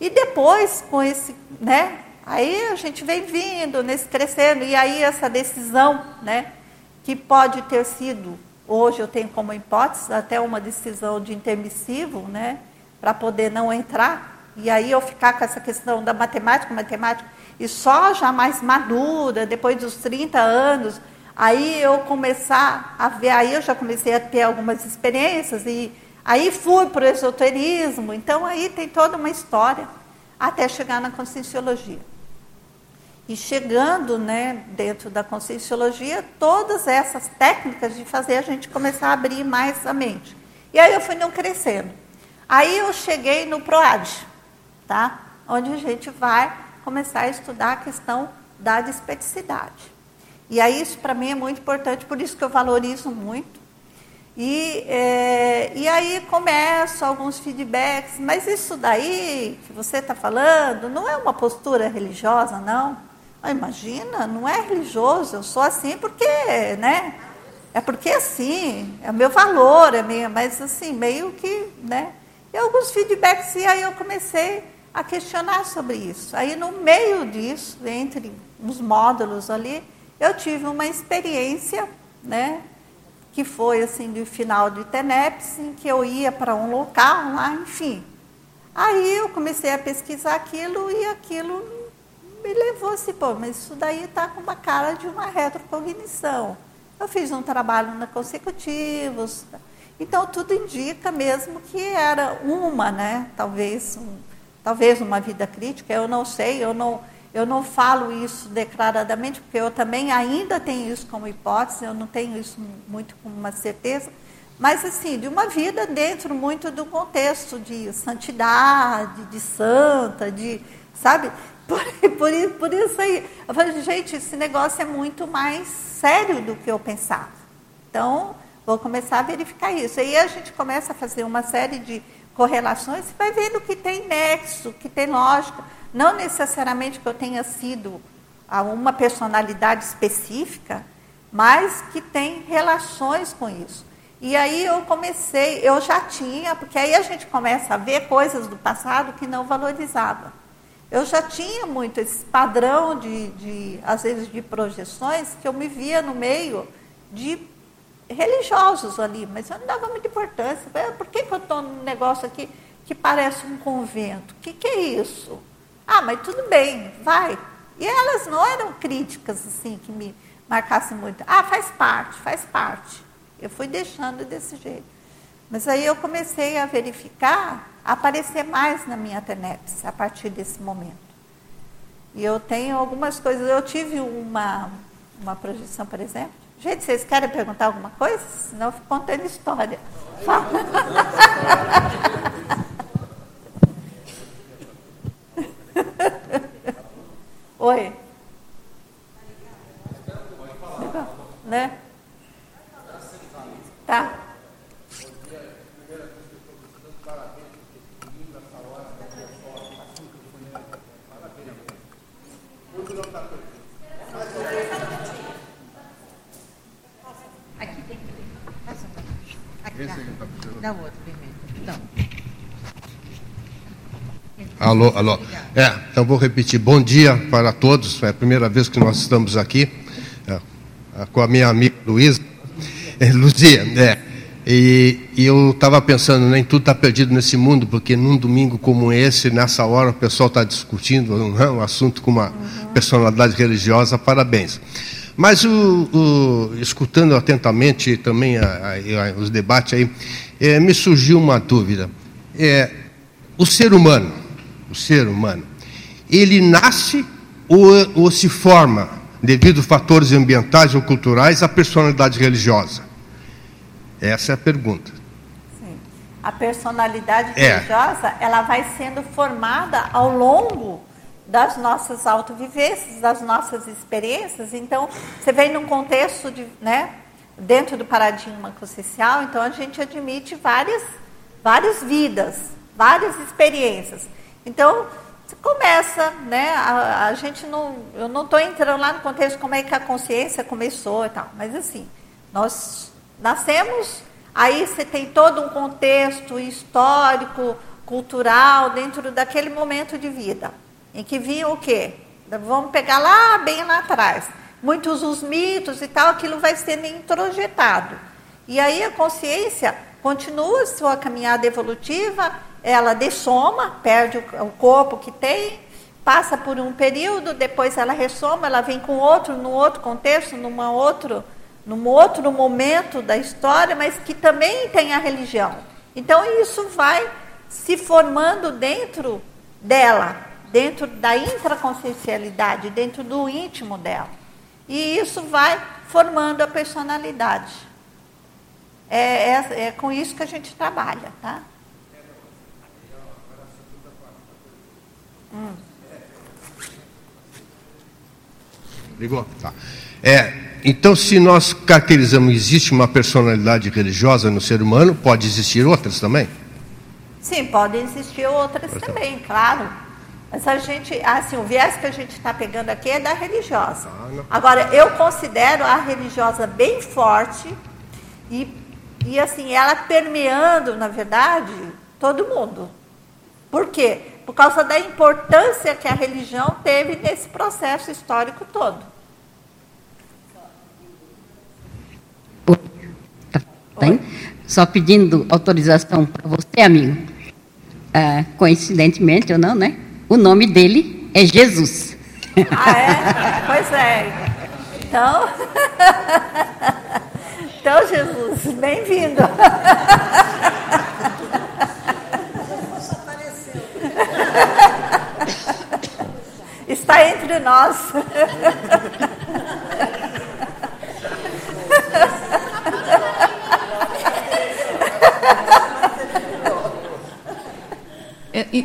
A: E depois, com esse, né? Aí a gente vem vindo, nesse crescendo, e aí essa decisão, né? Que pode ter sido Hoje eu tenho como hipótese até uma decisão de intermissivo, né, para poder não entrar. E aí eu ficar com essa questão da matemática, matemática, e só já mais madura, depois dos 30 anos, aí eu começar a ver, aí eu já comecei a ter algumas experiências, e aí fui para o esoterismo, então aí tem toda uma história até chegar na conscienciologia. E chegando né, dentro da conscienciologia, todas essas técnicas de fazer a gente começar a abrir mais a mente. E aí eu fui não crescendo. Aí eu cheguei no PROAD, tá? onde a gente vai começar a estudar a questão da despeticidade. E aí isso para mim é muito importante, por isso que eu valorizo muito. E, é, e aí começo alguns feedbacks, mas isso daí que você está falando não é uma postura religiosa, não? Ah, imagina, não é religioso, eu sou assim porque, né? É porque assim, é meu valor, é minha, mas assim, meio que, né? E alguns feedbacks, e aí eu comecei a questionar sobre isso. Aí no meio disso, entre os módulos ali, eu tive uma experiência, né? Que foi assim, do final de TENEPS, em que eu ia para um local lá, enfim. Aí eu comecei a pesquisar aquilo e aquilo me levou assim, pô, mas isso daí está com uma cara de uma retrocognição. Eu fiz um trabalho na consecutivos. Então, tudo indica mesmo que era uma, né? Talvez, um, talvez uma vida crítica, eu não sei, eu não, eu não falo isso declaradamente, porque eu também ainda tenho isso como hipótese, eu não tenho isso muito como uma certeza, mas assim, de uma vida dentro muito do contexto de santidade, de santa, de, sabe? Por, por, por isso aí, eu falei, gente, esse negócio é muito mais sério do que eu pensava. Então, vou começar a verificar isso. Aí a gente começa a fazer uma série de correlações e vai vendo que tem nexo, que tem lógica. Não necessariamente que eu tenha sido uma personalidade específica, mas que tem relações com isso. E aí eu comecei, eu já tinha, porque aí a gente começa a ver coisas do passado que não valorizava. Eu já tinha muito esse padrão de, de às vezes, de projeções, que eu me via no meio de religiosos ali, mas eu não dava muita importância. Por que, que eu estou num negócio aqui que parece um convento? O que, que é isso? Ah, mas tudo bem, vai. E elas não eram críticas assim que me marcassem muito. Ah, faz parte, faz parte. Eu fui deixando desse jeito. Mas aí eu comecei a verificar, a aparecer mais na minha TENEPS a partir desse momento. E eu tenho algumas coisas. Eu tive uma, uma projeção, por exemplo. Gente, vocês querem perguntar alguma coisa? Senão eu fico contando história. Fala. Oi. Né? Tá.
H: Aqui tem que Aqui, Dá outro primeiro. Não.
I: Alô, alô. É, então vou repetir. Bom dia para todos. É a primeira vez que nós estamos aqui é, com a minha amiga Luísa. É, Luzia, é. E, e eu estava pensando, nem tudo está perdido nesse mundo, porque num domingo como esse, nessa hora, o pessoal está discutindo um, um, assunto com uma personalidade religiosa, parabéns. Mas o, o, escutando atentamente também a, a, a, os debates aí, é, me surgiu uma dúvida. É, o ser humano, o ser humano, ele nasce ou, ou se forma devido a fatores ambientais ou culturais à personalidade religiosa? Essa é a pergunta.
A: Sim. A personalidade é. religiosa, ela vai sendo formada ao longo das nossas autovivências, das nossas experiências. Então, você vem num contexto de, né, dentro do paradigma social, então a gente admite várias, várias vidas, várias experiências. Então, começa, né? A, a gente não, eu não estou entrando lá no contexto como é que a consciência começou e tal, mas assim, nós nascemos, aí você tem todo um contexto histórico, cultural dentro daquele momento de vida, em que vinha o quê? Vamos pegar lá bem lá atrás. Muitos os mitos e tal, aquilo vai sendo introjetado. E aí a consciência continua sua caminhada evolutiva, ela dessoma, perde o corpo que tem, passa por um período, depois ela ressoma, ela vem com outro, num outro contexto, numa outro num outro momento da história, mas que também tem a religião. Então isso vai se formando dentro dela, dentro da intraconsciencialidade, dentro do íntimo dela. E isso vai formando a personalidade. É, é, é com isso que a gente trabalha, tá?
I: Hum. Ligou? Tá. É, então, se nós caracterizamos existe uma personalidade religiosa no ser humano, pode existir outras também?
A: Sim, podem existir outras também, claro. Mas a gente, assim, o viés que a gente está pegando aqui é da religiosa. Ah, Agora, eu considero a religiosa bem forte e, e assim, ela permeando, na verdade, todo mundo. Por quê? Por causa da importância que a religião teve nesse processo histórico todo.
H: Tá Só pedindo autorização para você, amigo. Ah, coincidentemente ou não, né? O nome dele é Jesus.
A: Ah, é? Pois é. Então, então Jesus, bem-vindo. Está entre nós.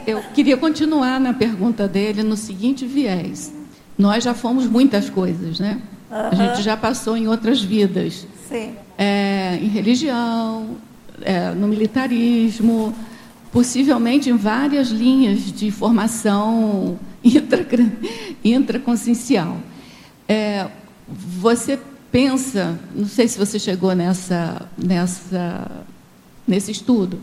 C: Eu queria continuar na pergunta dele no seguinte viés. Nós já fomos muitas coisas, né? Uhum. A gente já passou em outras vidas.
A: Sim.
C: É, em religião, é, no militarismo, possivelmente em várias linhas de formação intra, intraconsciencial. É, você pensa, não sei se você chegou nessa, nessa, nesse estudo,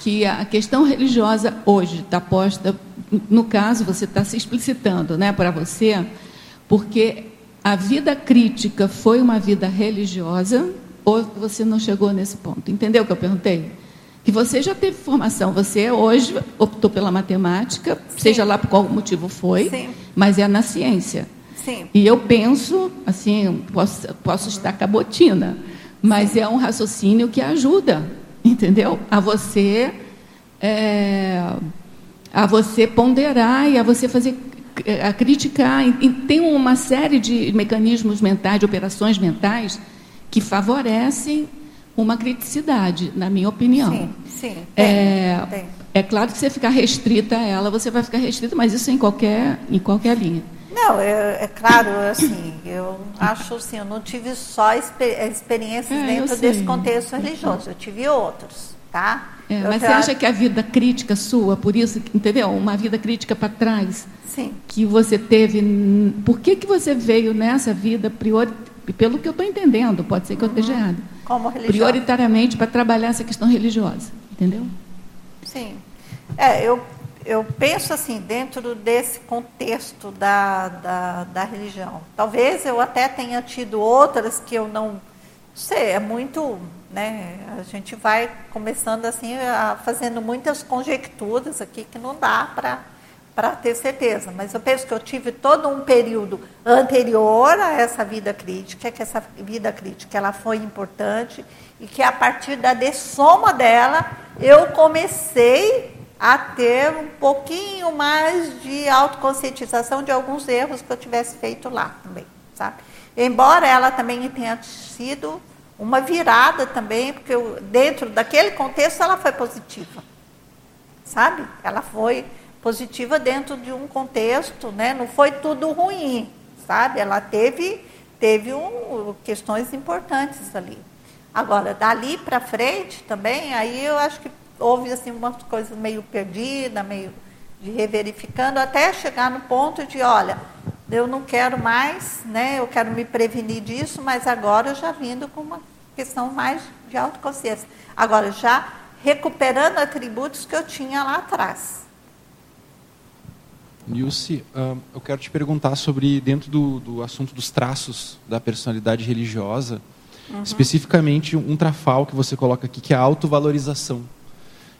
C: que a questão religiosa hoje está posta, no caso, você está se explicitando né, para você, porque a vida crítica foi uma vida religiosa ou você não chegou nesse ponto? Entendeu o que eu perguntei? Que você já teve formação, você hoje optou pela matemática, Sim. seja lá por qual motivo foi, Sim. mas é na ciência. Sim. E eu penso, assim, posso, posso estar cabotina, mas Sim. é um raciocínio que ajuda, entendeu? A você, é, a você ponderar e a você fazer a criticar. E tem uma série de mecanismos mentais, de operações mentais que favorecem uma criticidade, na minha opinião. Sim, sim. É, tem, é claro que você ficar restrita a ela, você vai ficar restrita, mas isso em qualquer, em qualquer linha.
A: Não, é, é claro, assim, eu acho assim, eu não tive só exper experiências é, dentro desse contexto religioso, eu tive outros, tá?
C: É, mas você acha que a vida crítica sua, por isso, entendeu? Uma vida crítica para trás,
A: Sim.
C: que você teve, por que, que você veio nessa vida priori, pelo que eu estou entendendo, pode ser que eu esteja uhum. errado.
A: Como religiosa.
C: Prioritariamente para trabalhar essa questão religiosa, entendeu?
A: Sim. É, eu, eu penso assim, dentro desse contexto da, da, da religião. Talvez eu até tenha tido outras que eu não sei, é muito, né? A gente vai começando assim, a, fazendo muitas conjecturas aqui que não dá para para ter certeza, mas eu penso que eu tive todo um período anterior a essa vida crítica, que essa vida crítica ela foi importante e que a partir da dessoma dela eu comecei a ter um pouquinho mais de autoconscientização de alguns erros que eu tivesse feito lá também, sabe? Embora ela também tenha sido uma virada também, porque eu, dentro daquele contexto ela foi positiva, sabe? Ela foi positiva dentro de um contexto, né? Não foi tudo ruim, sabe? Ela teve teve um, questões importantes ali. Agora, dali para frente também, aí eu acho que houve assim umas coisas meio perdidas, meio de reverificando, até chegar no ponto de, olha, eu não quero mais, né? Eu quero me prevenir disso, mas agora eu já vindo com uma questão mais de autoconsciência. Agora já recuperando atributos que eu tinha lá atrás.
J: Nilce, uh, eu quero te perguntar sobre, dentro do, do assunto dos traços da personalidade religiosa, uhum. especificamente um trafal que você coloca aqui, que é a autovalorização.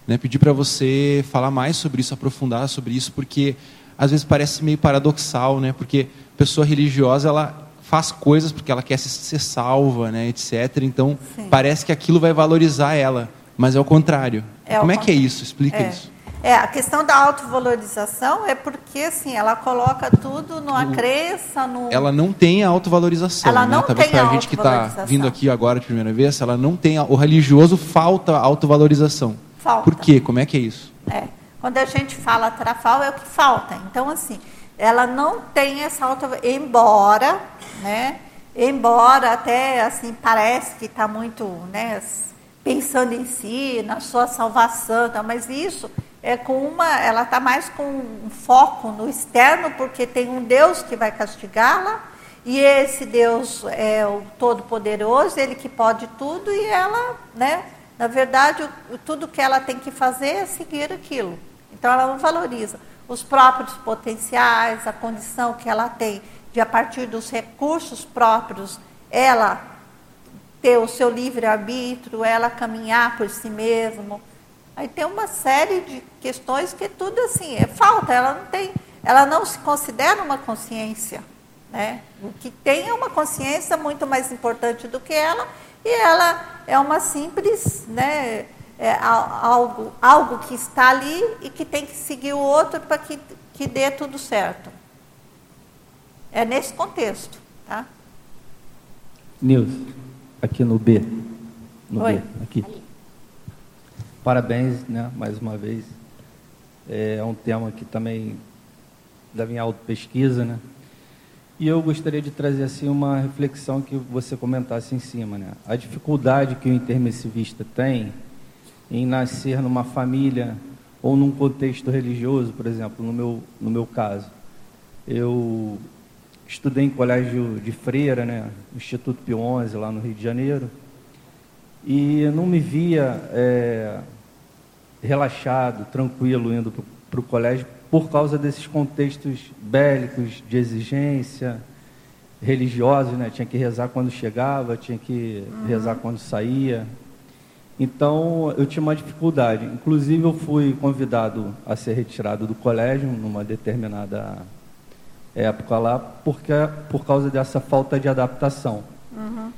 J: Né? Pedir para você falar mais sobre isso, aprofundar sobre isso, porque às vezes parece meio paradoxal, né? porque a pessoa religiosa ela faz coisas porque ela quer ser salva, né, etc. Então Sim. parece que aquilo vai valorizar ela, mas é o contrário. É Como é que é isso? Explica é. isso.
A: É, a questão da autovalorização é porque, assim, ela coloca tudo numa crença, no...
J: Ela não tem a autovalorização.
A: Ela não
J: né?
A: Talvez
J: para a gente que está vindo aqui agora de primeira vez, ela não tem... A... O religioso falta autovalorização.
A: Falta.
J: Por quê? Como é que é isso?
A: É. Quando a gente fala trafal, é o que falta. Então, assim, ela não tem essa auto... Embora, né? Embora até, assim, parece que está muito, né? Pensando em si, na sua salvação, tá? mas isso é com uma, ela está mais com um foco no externo, porque tem um Deus que vai castigá-la, e esse Deus é o Todo-Poderoso, ele que pode tudo, e ela, né, na verdade, tudo que ela tem que fazer é seguir aquilo. Então ela não valoriza os próprios potenciais, a condição que ela tem de, a partir dos recursos próprios, ela ter o seu livre-arbítrio, ela caminhar por si mesma Aí tem uma série de questões que tudo assim, é falta, ela não tem, ela não se considera uma consciência. Né? O que tem é uma consciência muito mais importante do que ela, e ela é uma simples, né, é algo, algo que está ali e que tem que seguir o outro para que, que dê tudo certo. É nesse contexto. Tá?
K: Nilson, aqui no B. No
A: Oi.
K: B, aqui. Parabéns, né, mais uma vez. É um tema que também da minha auto-pesquisa, né? E eu gostaria de trazer assim uma reflexão que você comentasse em cima, né? A dificuldade que o intermissivista tem em nascer numa família ou num contexto religioso, por exemplo, no meu no meu caso. Eu estudei em colégio de freira, né, Instituto Pio XI, lá no Rio de Janeiro, e não me via é, relaxado, tranquilo, indo para o colégio por causa desses contextos bélicos, de exigência, religiosos, né? Tinha que rezar quando chegava, tinha que uhum. rezar quando saía. Então, eu tinha uma dificuldade. Inclusive, eu fui convidado a ser retirado do colégio numa determinada época lá, porque, por causa dessa falta de adaptação. Uhum.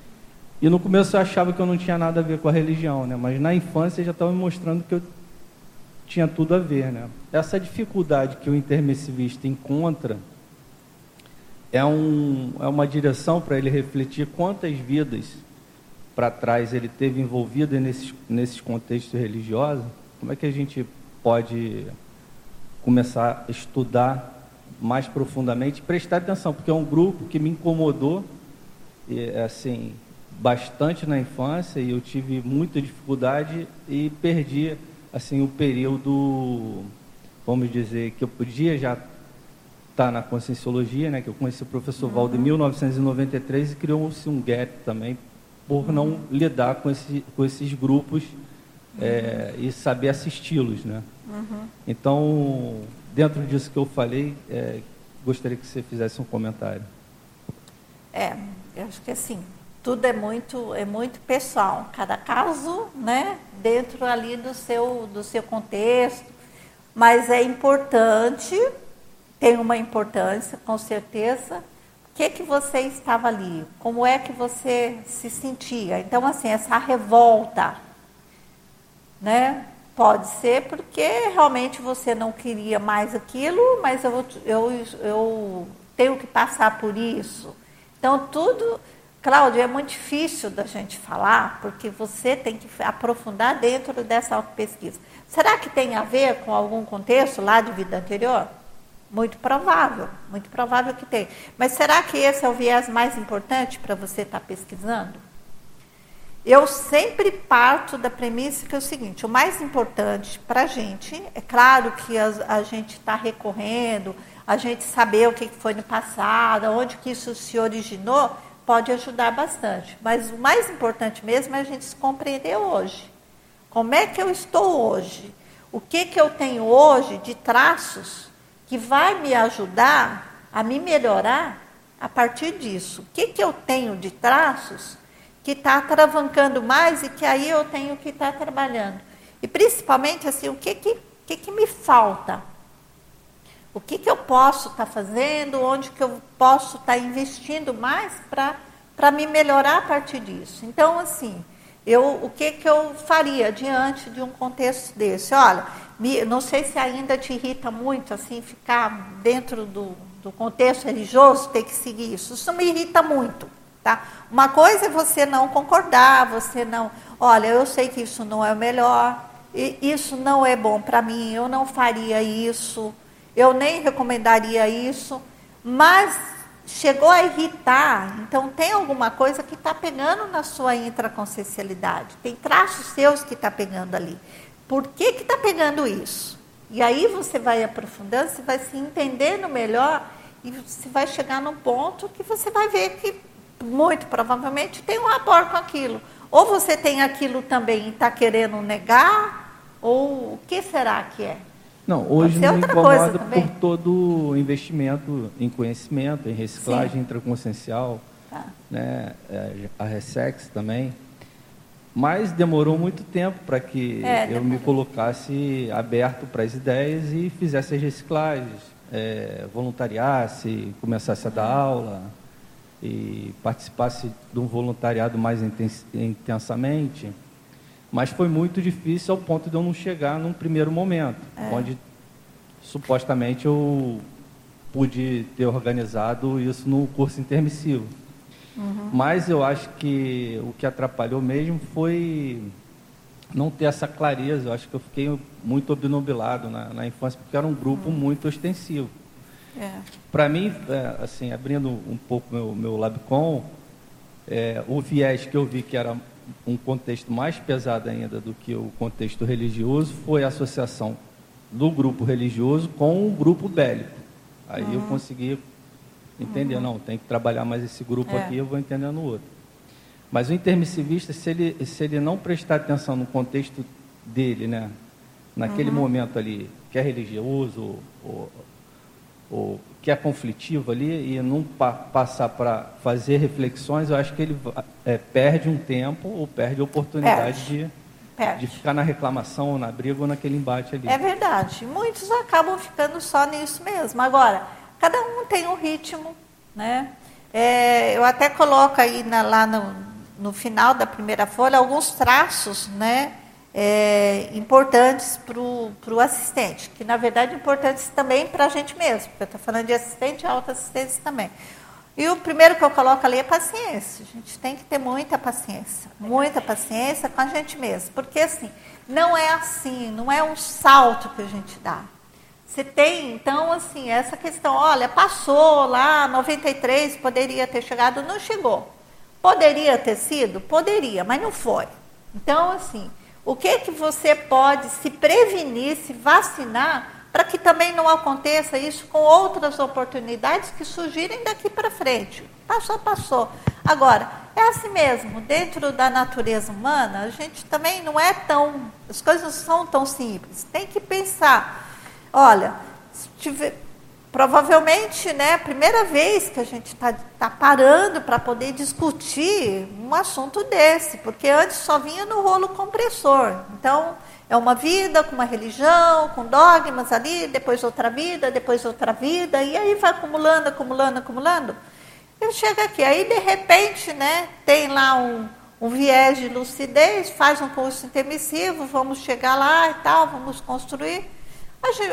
K: E no começo eu achava que eu não tinha nada a ver com a religião, né? mas na infância já estava me mostrando que eu tinha tudo a ver. Né? Essa dificuldade que o intermissivista encontra é, um, é uma direção para ele refletir quantas vidas para trás ele teve envolvido nesses, nesses contextos religiosos. Como é que a gente pode começar a estudar mais profundamente, prestar atenção, porque é um grupo que me incomodou, e, assim, bastante na infância e eu tive muita dificuldade e perdi assim o período, vamos dizer, que eu podia já estar tá na conscienciologia, né, que eu conheci o professor uhum. Valdo em 1993 e criou-se um gap também por não uhum. lidar com, esse, com esses grupos é, e saber assisti-los, né? Uhum. Então, dentro disso que eu falei, é, gostaria que você fizesse um comentário.
A: É, eu acho que assim, tudo é muito, é muito pessoal, cada caso, né, dentro ali do seu, do seu contexto, mas é importante, tem uma importância, com certeza, o que, que você estava ali, como é que você se sentia. Então, assim, essa revolta, né, pode ser porque realmente você não queria mais aquilo, mas eu, eu, eu tenho que passar por isso. Então, tudo Cláudio, é muito difícil da gente falar, porque você tem que aprofundar dentro dessa pesquisa. Será que tem a ver com algum contexto lá de vida anterior? Muito provável, muito provável que tem. Mas será que esse é o viés mais importante para você estar tá pesquisando? Eu sempre parto da premissa que é o seguinte: o mais importante para a gente, é claro que a, a gente está recorrendo, a gente saber o que foi no passado, onde que isso se originou, pode ajudar bastante. Mas o mais importante mesmo é a gente se compreender hoje. Como é que eu estou hoje? O que, que eu tenho hoje de traços que vai me ajudar a me melhorar a partir disso? O que, que eu tenho de traços que está travancando mais e que aí eu tenho que estar tá trabalhando? E principalmente assim, o que, que, que, que me falta? O que, que eu posso estar tá fazendo, onde que eu posso estar tá investindo mais para me melhorar a partir disso. Então, assim, eu, o que, que eu faria diante de um contexto desse? Olha, me, não sei se ainda te irrita muito, assim, ficar dentro do, do contexto religioso, ter que seguir isso. Isso me irrita muito. Tá? Uma coisa é você não concordar, você não. Olha, eu sei que isso não é o melhor, isso não é bom para mim, eu não faria isso eu nem recomendaria isso, mas chegou a irritar, então tem alguma coisa que está pegando na sua intraconsciencialidade, tem traços seus que está pegando ali. Por que está pegando isso? E aí você vai aprofundando, você vai se entendendo melhor e você vai chegar num ponto que você vai ver que muito provavelmente tem um rapport com aquilo. Ou você tem aquilo também e está querendo negar, ou o que será que é?
K: Não, hoje me incomoda por todo o investimento em conhecimento, em reciclagem Sim. intraconsciencial, tá. né, é, a Ressex também. Mas demorou muito tempo para que é, eu me colocasse aberto para as ideias e fizesse as reciclagens, é, voluntariasse, começasse a dar aula e participasse de um voluntariado mais intensamente. Mas foi muito difícil ao ponto de eu não chegar num primeiro momento, é. onde supostamente eu pude ter organizado isso no curso intermissivo. Uhum. Mas eu acho que o que atrapalhou mesmo foi não ter essa clareza. Eu acho que eu fiquei muito obnubilado na, na infância, porque era um grupo uhum. muito ostensivo. É. Para mim, é, assim, abrindo um pouco meu, meu Labcom, é, o viés que eu vi que era um contexto mais pesado ainda do que o contexto religioso foi a associação do grupo religioso com o grupo bélico. Aí uhum. eu consegui entender, uhum. não, tem que trabalhar mais esse grupo é. aqui, eu vou entender no outro. Mas o intermissivista, se ele, se ele não prestar atenção no contexto dele, né, naquele uhum. momento ali, que é religioso ou, ou que é conflitivo ali, e não pa passar para fazer reflexões, eu acho que ele é, perde um tempo ou perde a oportunidade perde. de Perde. de ficar na reclamação, ou na briga ou naquele embate ali.
A: É verdade. Muitos acabam ficando só nisso mesmo. Agora, cada um tem um ritmo, né? É, eu até coloco aí na, lá no, no final da primeira folha alguns traços, né? É, importantes para o assistente, que na verdade importantes também para a gente mesmo, porque eu estou falando de assistente e autoassistência também. E o primeiro que eu coloco ali é paciência. A gente tem que ter muita paciência, muita paciência com a gente mesmo. Porque assim, não é assim, não é um salto que a gente dá. Você tem, então, assim, essa questão, olha, passou lá, 93, poderia ter chegado, não chegou. Poderia ter sido? Poderia, mas não foi. Então, assim, o que que você pode se prevenir, se vacinar para que também não aconteça isso com outras oportunidades que surgirem daqui para frente. Passou, passou. Agora, é assim mesmo, dentro da natureza humana, a gente também não é tão. As coisas não são tão simples. Tem que pensar. Olha, tiver, provavelmente, né, a primeira vez que a gente está tá parando para poder discutir um assunto desse, porque antes só vinha no rolo compressor. Então, é uma vida com uma religião, com dogmas ali, depois outra vida, depois outra vida, e aí vai acumulando, acumulando, acumulando. Eu chego aqui, aí de repente, né, tem lá um, um viés de lucidez, faz um curso intermissivo, vamos chegar lá e tal, vamos construir.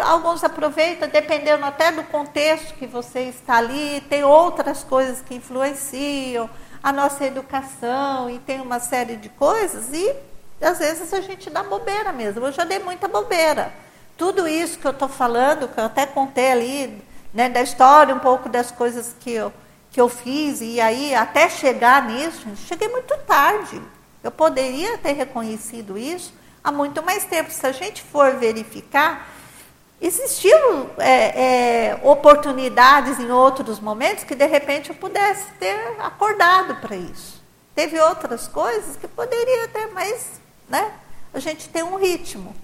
A: Alguns aproveitam, dependendo até do contexto que você está ali, tem outras coisas que influenciam a nossa educação e tem uma série de coisas, e às vezes a gente dá bobeira mesmo. Eu já dei muita bobeira. Tudo isso que eu estou falando, que eu até contei ali, né, da história, um pouco das coisas que eu, que eu fiz, e aí até chegar nisso, cheguei muito tarde. Eu poderia ter reconhecido isso há muito mais tempo. Se a gente for verificar, existiam é, é, oportunidades em outros momentos que de repente eu pudesse ter acordado para isso. Teve outras coisas que poderia ter, mas né? A gente tem um ritmo.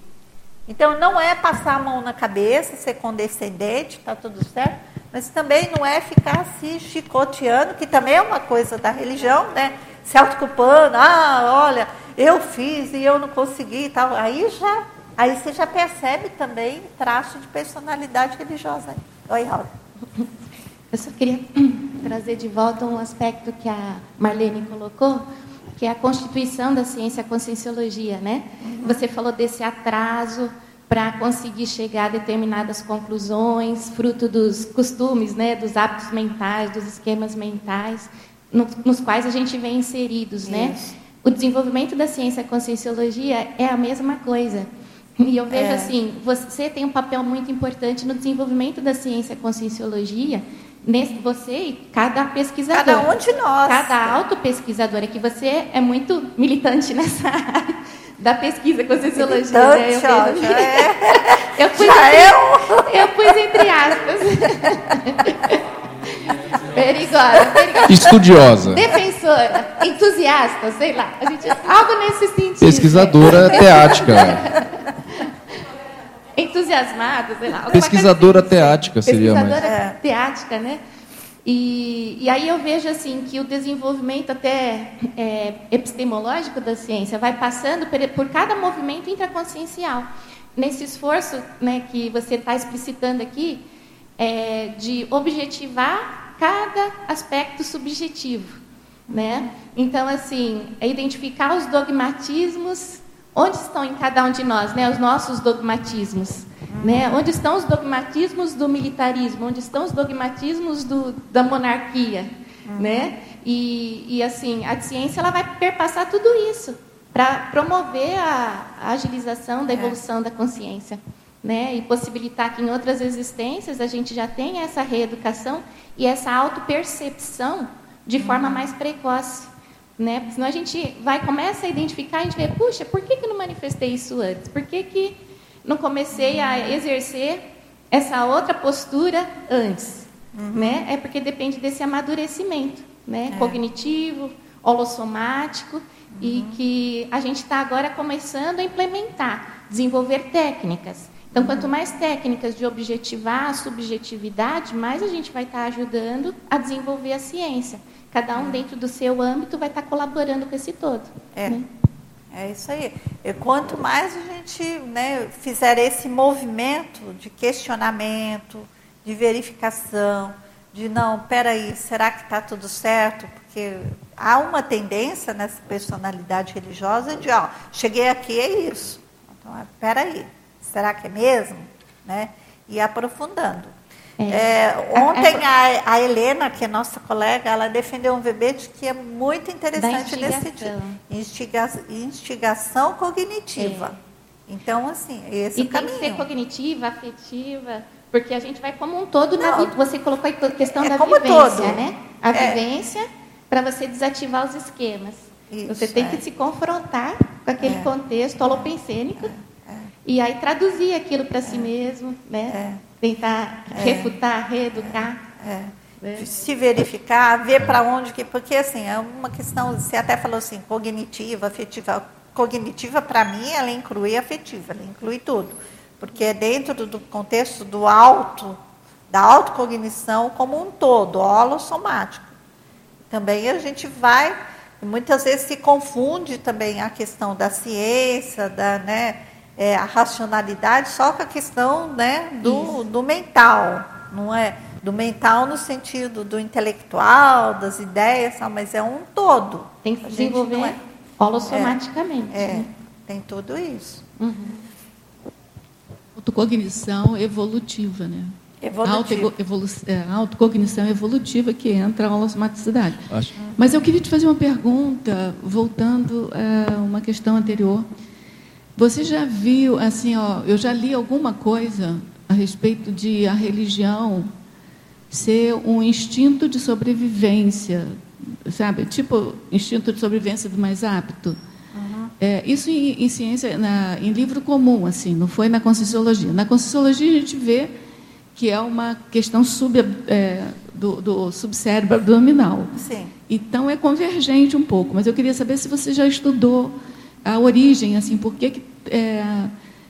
A: Então não é passar a mão na cabeça, ser condescendente, tá tudo certo, mas também não é ficar se chicoteando, que também é uma coisa da religião, né? Se autoculpando, ah, olha, eu fiz e eu não consegui e tal. Aí já, aí você já percebe também traço de personalidade religiosa. Oi, Raul.
L: Eu só queria trazer de volta um aspecto que a Marlene colocou, que é a constituição da ciência a conscienciologia, né? Uhum. Você falou desse atraso para conseguir chegar a determinadas conclusões, fruto dos costumes, né, dos hábitos mentais, dos esquemas mentais, no, nos quais a gente vem inseridos, né? O desenvolvimento da ciência conscienciologia é a mesma coisa. E eu vejo é. assim, você tem um papel muito importante no desenvolvimento da ciência a conscienciologia, Nesse, você e cada pesquisador.
A: Cada um de nós.
L: Cada autopesquisador. É que você é muito militante nessa área da pesquisa com sociologia.
A: Né? Eu, ó, vejo... é.
L: eu pus
A: já
L: entre... eu... eu pus entre aspas. perigosa, perigosa.
D: Estudiosa.
L: Defensora, entusiasta, sei lá. A gente, algo nesse sentido.
D: Pesquisadora teática
L: entusiasmada, sei lá.
D: Pesquisadora assim. teática seria
L: Pesquisadora mais. É. teática, né? E, e, aí eu vejo assim que o desenvolvimento até é, epistemológico da ciência vai passando por, por cada movimento intraconsciencial. Nesse esforço né, que você está explicitando aqui, é, de objetivar cada aspecto subjetivo. Né? Então, assim, é identificar os dogmatismos Onde estão em cada um de nós né, os nossos dogmatismos? Né? Onde estão os dogmatismos do militarismo? Onde estão os dogmatismos do, da monarquia? Uhum. Né? E, e, assim, a ciência ela vai perpassar tudo isso para promover a, a, agilização da é. evolução é. da consciência. Né? E possibilitar que em outras existências a gente já tenha essa reeducação e essa autopercepção de forma uhum. mais precoce. Né? Porque senão a gente vai, começa a identificar, a gente vê, puxa, por que, que não manifestei isso antes? Por que, que não comecei a exercer essa outra postura antes? uhum. né? É porque depende desse amadurecimento, né? É. Cognitivo, holossomático uhum. e que a gente está agora começando a implementar, desenvolver técnicas. Então, quanto mais técnicas de objetivar a subjetividade, mais a gente vai estar tá ajudando a desenvolver a ciência. Cada um dentro do seu âmbito vai estar colaborando com esse todo.
A: É. Né? É isso aí. E quanto mais a gente né, fizer esse movimento de questionamento, de verificação, de não, peraí, será que está tudo certo? Porque há uma tendência nessa personalidade religiosa de, ó, cheguei aqui, é isso. Então, peraí, será que é mesmo? Né? E aprofundando. É. É, ontem a, a, Helena, que é nossa colega, ela defendeu um verbete que é muito interessante nesse sentido. Instiga, instigação cognitiva. É. Então, assim, esse
L: e
A: é o caminho.
L: tem que ser cognitiva, afetiva, porque a gente vai como um todo na vida. Você colocou a questão é da vivência, todo. né? A é. vivência para você desativar os esquemas. Isso, você tem que se confrontar com aquele contexto holopensênico e aí traduzir aquilo para si mesmo, né? Tentar é. refutar, reeducar.
A: É. Né? Se verificar, ver para onde que. Porque assim, é uma questão, você até falou assim, cognitiva, afetiva. Cognitiva, para mim, ela inclui afetiva, ela inclui tudo. Porque é dentro do contexto do auto, da autocognição como um todo, holossomático. Também a gente vai, muitas vezes se confunde também a questão da ciência, da, né, é, a racionalidade só com a questão né, do, do mental, não é? Do mental no sentido do intelectual, das ideias, mas é um todo.
L: Tem que desenvolver é, holossomaticamente.
A: É, né? tem tudo isso.
C: Uhum. Autocognição evolutiva, né?
A: Evolutiva.
C: Auto é, autocognição evolutiva que entra a holossomaticidade. Acho. Mas eu queria te fazer uma pergunta, voltando a uma questão anterior. Você já viu, assim, ó, eu já li alguma coisa a respeito de a religião ser um instinto de sobrevivência, sabe? Tipo instinto de sobrevivência do mais apto. Uhum. É, isso em, em ciência, na, em livro comum, assim, não foi na Conscienciologia. Na Conscienciologia a gente vê que é uma questão sub, é, do, do subcérebro abdominal.
A: Sim.
C: Então é convergente um pouco, mas eu queria saber se você já estudou a origem, assim, por que, que, é,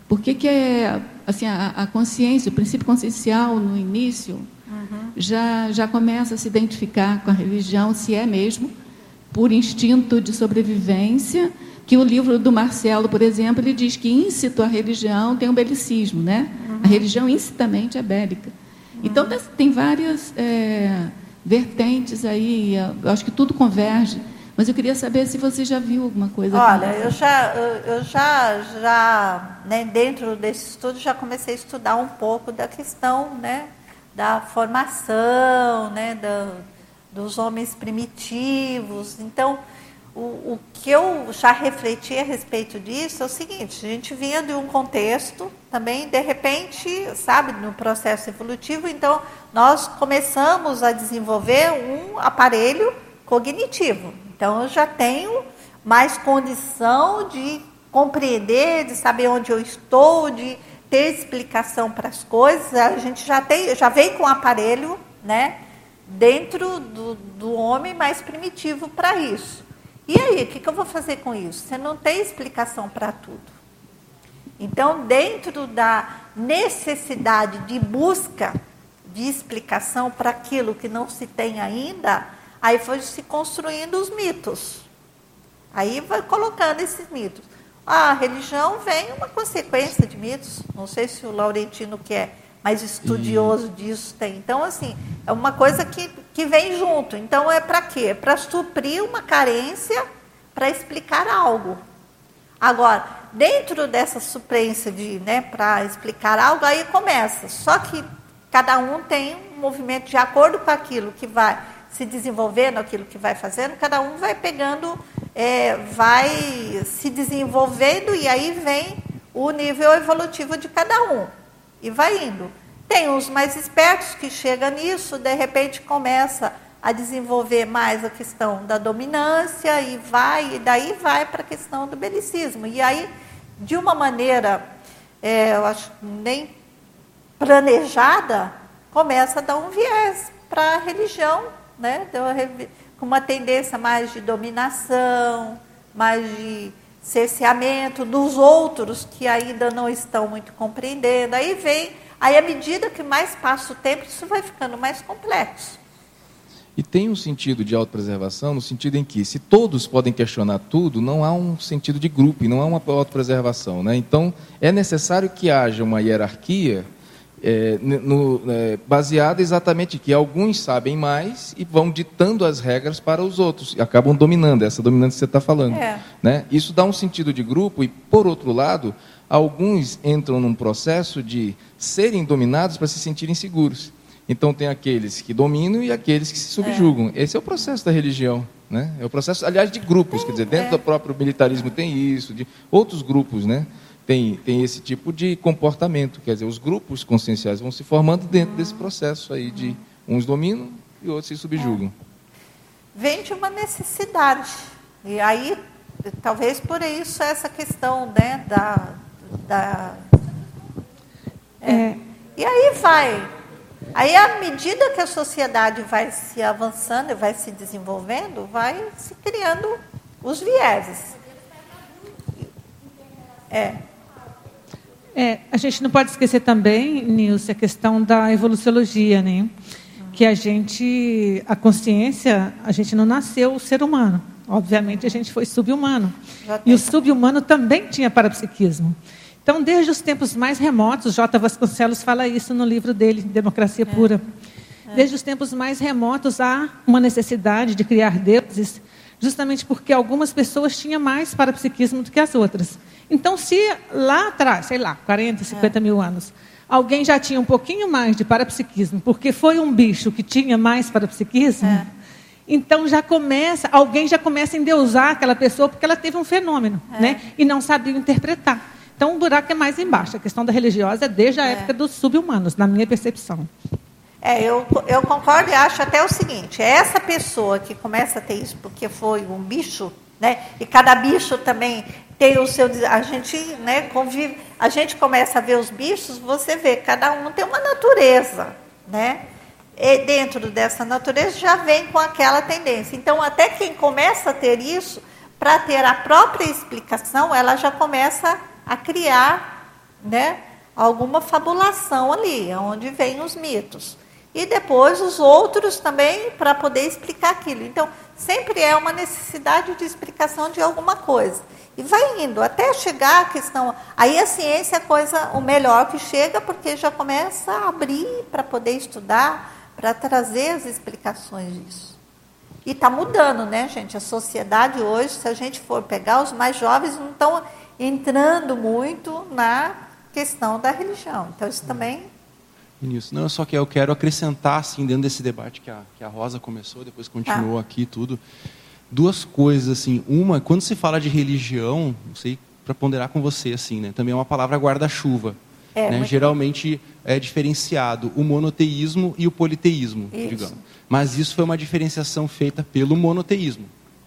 C: por que, que é, assim, a, a, consciência, o princípio consciencial no início, uhum. já, já começa a se identificar com a religião, se é mesmo, por instinto de sobrevivência, que o livro do Marcelo, por exemplo, ele diz que íncito à religião tem um belicismo, né? Uhum. A religião incitamente é bélica. Uhum. Então, tem várias é, vertentes aí, eu acho que tudo converge mas eu queria saber se você já viu alguma coisa.
A: Olha, eu já, eu já, já né, dentro desse estudo, já comecei a estudar um pouco da questão né, da formação, né, da, dos homens primitivos. Então, o, o que eu já refleti a respeito disso é o seguinte: a gente vinha de um contexto também, de repente, sabe, no processo evolutivo, então nós começamos a desenvolver um aparelho cognitivo. Então eu já tenho mais condição de compreender, de saber onde eu estou, de ter explicação para as coisas. A gente já tem, já vem com o aparelho, né, dentro do, do homem mais primitivo para isso. E aí, o que, que eu vou fazer com isso? Você não tem explicação para tudo. Então, dentro da necessidade de busca de explicação para aquilo que não se tem ainda, Aí foi se construindo os mitos. Aí vai colocando esses mitos. A religião vem uma consequência de mitos. Não sei se o Laurentino, que é mais estudioso disso, tem. Então, assim, é uma coisa que, que vem junto. Então, é para quê? É para suprir uma carência, para explicar algo. Agora, dentro dessa suprência de, né, para explicar algo, aí começa. Só que cada um tem um movimento de acordo com aquilo que vai se desenvolvendo, aquilo que vai fazendo, cada um vai pegando, é, vai se desenvolvendo e aí vem o nível evolutivo de cada um. E vai indo. Tem uns mais espertos que chegam nisso, de repente começa a desenvolver mais a questão da dominância e vai, e daí vai para a questão do belicismo. E aí, de uma maneira, é, eu acho nem planejada, começa a dar um viés para a religião, né? com uma tendência mais de dominação, mais de cerceamento dos outros que ainda não estão muito compreendendo. Aí vem, aí à medida que mais passa o tempo, isso vai ficando mais complexo.
D: E tem um sentido de autopreservação, no sentido em que, se todos podem questionar tudo, não há um sentido de grupo não há uma autopreservação. Né? Então, é necessário que haja uma hierarquia é, no, é, baseada exatamente que alguns sabem mais e vão ditando as regras para os outros, e acabam dominando, essa dominância que você está falando. É. Né? Isso dá um sentido de grupo, e, por outro lado, alguns entram num processo de serem dominados para se sentirem seguros. Então tem aqueles que dominam e aqueles que se subjugam. É. Esse é o processo da religião. Né? É o processo, aliás, de grupos. Quer dizer, dentro é. do próprio militarismo tem isso, de outros grupos né? Tem, tem esse tipo de comportamento. Quer dizer, os grupos conscienciais vão se formando dentro desse processo aí de uns dominam e outros se subjugam. É.
A: Vem de uma necessidade. E aí, talvez por isso essa questão né, da. da é. E aí vai Aí, à medida que a sociedade vai se avançando, vai se desenvolvendo, vai se criando os vieses.
F: É. É, a gente não pode esquecer também, Nilce, a questão da evoluciologia, né? Que a gente, a consciência, a gente não nasceu ser humano. Obviamente, a gente foi subhumano. E o subhumano também tinha parapsiquismo. Então, desde os tempos mais remotos, J. Vasconcelos fala isso no livro dele, Democracia é. Pura. É. Desde os tempos mais remotos há uma necessidade de criar deuses, justamente porque algumas pessoas tinham mais parapsiquismo do que as outras. Então, se lá atrás, sei lá, 40, 50 é. mil anos, alguém já tinha um pouquinho mais de parapsiquismo, porque foi um bicho que tinha mais parapsiquismo, é. então já começa, alguém já começa a endeusar aquela pessoa porque ela teve um fenômeno, é. né? E não sabia interpretar. Então o buraco é mais embaixo. A questão da religiosa é desde a é. época dos subhumanos, na minha percepção.
A: É, eu, eu concordo e acho até o seguinte: é essa pessoa que começa a ter isso porque foi um bicho, né? E cada bicho também tem o seu. A gente, né, convive. A gente começa a ver os bichos, você vê, cada um tem uma natureza, né? E dentro dessa natureza já vem com aquela tendência. Então, até quem começa a ter isso, para ter a própria explicação, ela já começa a criar né, alguma fabulação ali, onde vem os mitos. E depois os outros também para poder explicar aquilo. Então, sempre é uma necessidade de explicação de alguma coisa. E vai indo até chegar a questão. Aí a ciência é a coisa, o melhor que chega, porque já começa a abrir para poder estudar, para trazer as explicações disso. E está mudando, né, gente? A sociedade hoje, se a gente for pegar, os mais jovens não estão entrando muito na questão da religião. Então, isso também.
J: Isso. Não, só que eu quero acrescentar, assim, dentro desse debate que a, que a Rosa começou, depois continuou ah. aqui tudo, duas coisas, assim. Uma, quando se fala de religião, não sei para ponderar com você, assim, né? Também é uma palavra guarda-chuva. É, né? Geralmente é diferenciado o monoteísmo e o politeísmo, isso. digamos. Mas isso foi uma diferenciação feita pelo monoteísmo.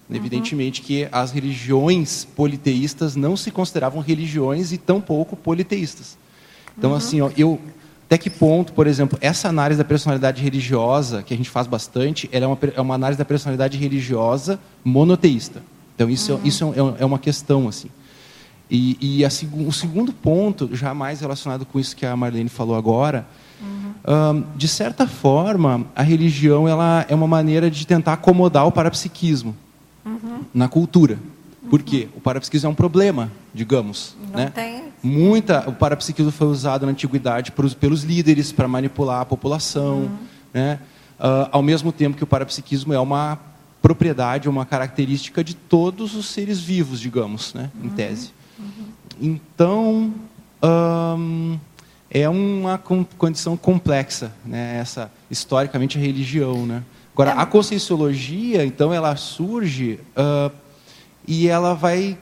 J: Uhum. Evidentemente que as religiões politeístas não se consideravam religiões e tampouco politeístas. Então, uhum. assim, ó, eu, até que ponto, por exemplo, essa análise da personalidade religiosa, que a gente faz bastante, ela é uma, é uma análise da personalidade religiosa monoteísta. Então, isso, é, uhum. é, isso é, é, uma questão, assim. E, e a, o segundo ponto, já mais relacionado com isso que a Marlene falou agora, uhum. um, de certa forma, a religião ela é uma maneira de tentar acomodar o parapsiquismo uhum. na cultura. Por quê? O parapsiquismo é um problema, digamos. Não né? tem... Muita, o parapsiquismo foi usado na antiguidade pelos, pelos líderes para manipular a população. Uhum. Né? Uh, ao mesmo tempo que o parapsiquismo é uma propriedade, uma característica de todos os seres vivos, digamos, né? em uhum. tese. Uhum. Então, é uma condição complexa, né? essa, historicamente, a religião. Né? Agora, é. a conscienciologia, então, ela surge uh, e ela vai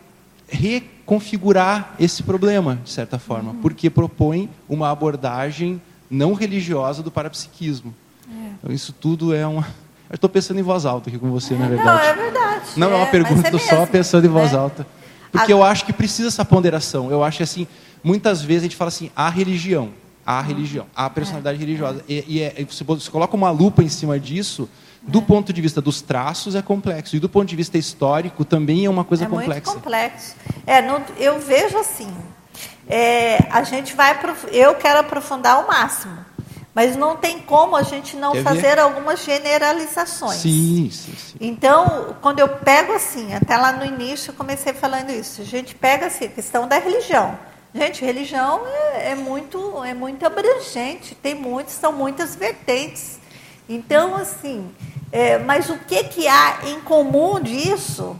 J: reconfigurar esse problema, de certa forma, uhum. porque propõe uma abordagem não religiosa do parapsiquismo. É. Então, isso tudo é uma. Eu estou pensando em voz alta aqui com você, na verdade.
A: Não, é verdade.
J: Não é, uma pergunta, é só pensando em voz né? alta. Porque a... eu acho que precisa essa ponderação. Eu acho assim, muitas vezes a gente fala assim, a religião. a religião, a personalidade é. religiosa. E, e é, você coloca uma lupa em cima disso, do é. ponto de vista dos traços é complexo e do ponto de vista histórico também é uma coisa
A: é
J: complexa.
A: Muito complexo. É, no, eu vejo assim, é, a gente vai, eu quero aprofundar ao máximo, mas não tem como a gente não Quer fazer ver? algumas generalizações.
J: Sim, sim, sim.
A: Então, quando eu pego assim, até lá no início eu comecei falando isso, a gente pega assim, a questão da religião. Gente, religião é, é muito, é muito abrangente, tem muitos, são muitas vertentes. Então, assim, é, mas o que, que há em comum disso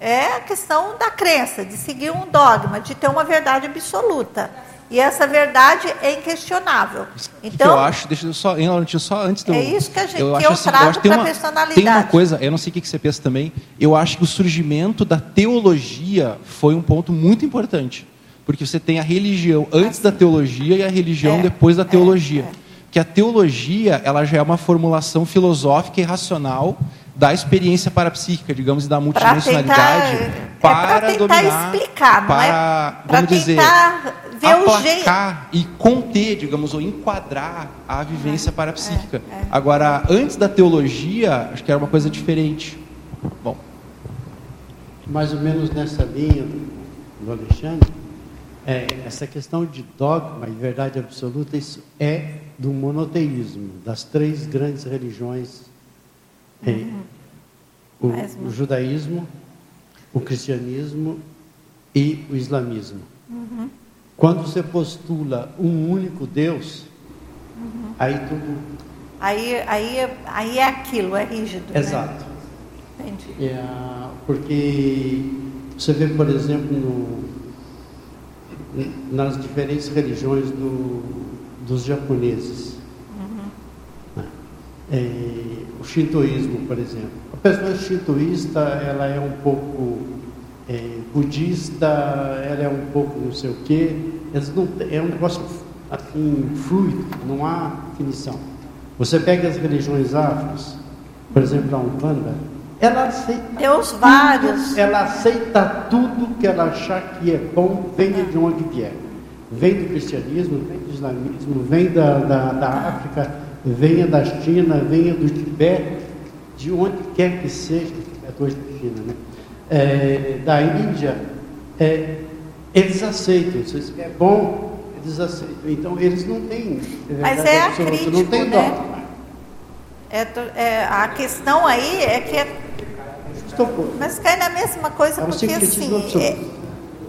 A: é a questão da crença, de seguir um dogma, de ter uma verdade absoluta. E essa verdade é inquestionável. Então,
J: eu acho, deixa eu só, só antes do.
A: É isso que, a gente, eu, que eu assim, trago para a personalidade.
J: Tem uma coisa, eu não sei o que você pensa também, eu acho que o surgimento da teologia foi um ponto muito importante. Porque você tem a religião antes da teologia e a religião é, depois da teologia. É, é. Que a teologia ela já é uma formulação filosófica e racional da experiência parapsíquica, digamos, e da multidimensionalidade
A: é para, tentar dominar, explicar,
J: para, é vamos dizer, ver aplacar e conter, digamos, ou enquadrar a vivência é, parapsíquica. É, é. Agora, antes da teologia, acho que era uma coisa diferente. Bom.
G: Mais ou menos nessa linha do Alexandre, é, essa questão de dogma e verdade absoluta, isso é do monoteísmo, das três grandes religiões Uhum. O, o, judaísmo, o cristianismo e o islamismo. Uhum. Quando você postula um único Deus, uhum. aí tudo.
A: Aí, aí, aí é aquilo, é rígido.
G: Né? Exato. Né? Entendi. É, porque você vê, por exemplo, no, nas diferentes religiões do, dos japoneses. Uhum. É, o shintoísmo, por exemplo. A pessoa shintoísta, ela é um pouco é, budista, ela é um pouco não sei o quê. Eles não, é um negócio assim, fluido, não há definição. Você pega as religiões afros, por exemplo, a Umbanda, ela aceita.
A: Deus vários.
G: Ela aceita tudo que ela achar que é bom, venha de onde vier. Vem do cristianismo, vem islamismo, vem da, da, da África venha da China, venha do Tibete, de onde quer que seja, é hoje da China, né? É, da Índia, é, eles aceitam, se é bom, eles aceitam. Então, eles não têm.
A: Mas é acrítico, não tem né? É, é, a questão aí é que. É, mas cai na mesma coisa, é porque assim.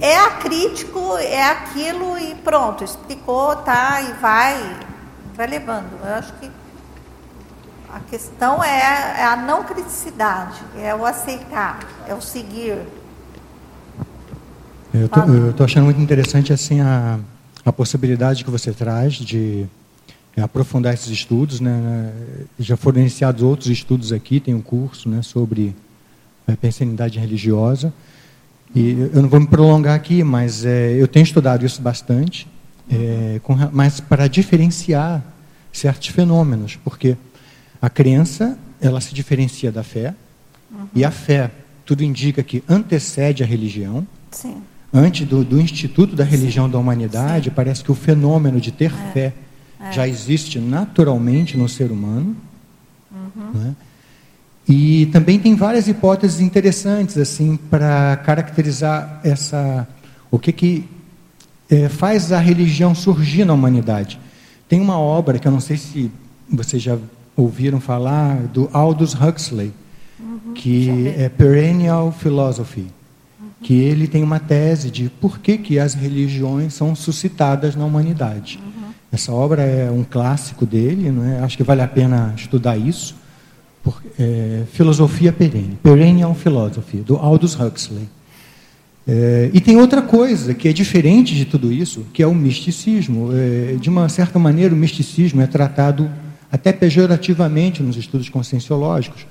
A: É, acrítico, é aquilo e pronto, explicou, tá, e vai vai levando. Eu acho que a questão é, é a não criticidade, é o aceitar, é o seguir.
M: Eu estou achando muito interessante assim a, a possibilidade que você traz de é, aprofundar esses estudos. Né? Já foram iniciados outros estudos aqui, tem um curso né, sobre é, pensanidade religiosa. E eu não vou me prolongar aqui, mas é, eu tenho estudado isso bastante é, com, mas para diferenciar certos fenômenos, porque a crença ela se diferencia da fé uhum. e a fé tudo indica que antecede a religião.
A: Sim.
M: Antes do, do Instituto da Religião Sim. da Humanidade, Sim. parece que o fenômeno de ter é. fé é. já existe naturalmente no ser humano. Uhum. Né? E também tem várias hipóteses interessantes assim para caracterizar essa o que que é, faz a religião surgir na humanidade. Tem uma obra que eu não sei se vocês já ouviram falar, do Aldous Huxley, uhum, que é Perennial Philosophy, uhum. que ele tem uma tese de por que, que as religiões são suscitadas na humanidade. Uhum. Essa obra é um clássico dele, não é? acho que vale a pena estudar isso. Por, é, Filosofia Perene, Perennial Philosophy, do Aldous Huxley. É, e tem outra coisa que é diferente de tudo isso, que é o misticismo. É, de uma certa maneira, o misticismo é tratado até pejorativamente nos estudos conscienciológicos,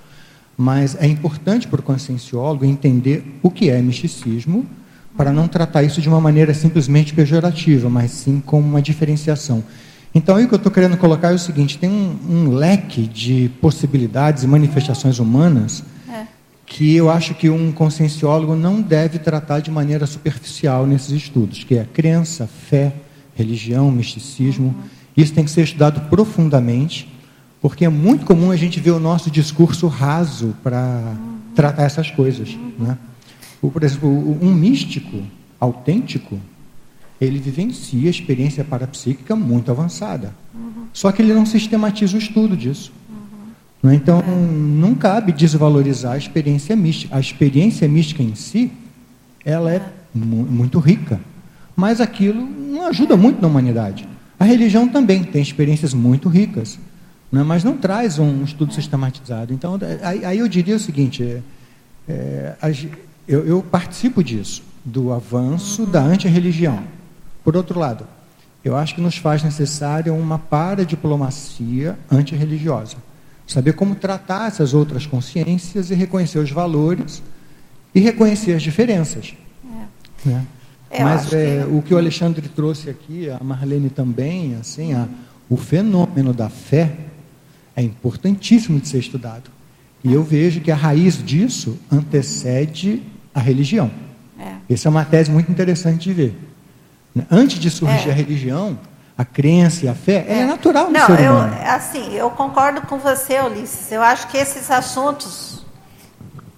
M: mas é importante para o conscienciólogo entender o que é misticismo, para não tratar isso de uma maneira simplesmente pejorativa, mas sim com uma diferenciação. Então, aí o que eu estou querendo colocar é o seguinte: tem um, um leque de possibilidades e manifestações humanas que eu acho que um conscienciólogo não deve tratar de maneira superficial nesses estudos, que é crença, fé, religião, misticismo. Uhum. Isso tem que ser estudado profundamente, porque é muito comum a gente ver o nosso discurso raso para uhum. tratar essas coisas. Né? Por exemplo, um místico autêntico, ele vivencia experiência parapsíquica muito avançada. Uhum. Só que ele não sistematiza o estudo disso. Uhum. Então, não cabe desvalorizar a experiência mística. A experiência mística em si, ela é muito rica. Mas aquilo não ajuda muito na humanidade. A religião também tem experiências muito ricas, né? mas não traz um estudo sistematizado. Então, aí, aí eu diria o seguinte: é, é, eu, eu, participo disso, do avanço da antirreligião. Por outro lado, eu acho que nos faz necessária uma paradiplomacia antirreligiosa. Saber como tratar essas outras consciências e reconhecer os valores e reconhecer as diferenças. É. Né? Mas é, que... o que o Alexandre trouxe aqui, a Marlene também, assim, a, o fenômeno da fé é importantíssimo de ser estudado. E eu vejo que a raiz disso antecede a religião. É. Essa é uma tese muito interessante de ver. Antes de surgir é. a religião, a crença e a fé, é, é natural no
A: Não,
M: ser humano.
A: Eu, assim, eu concordo com você, Ulisses. Eu acho que esses assuntos,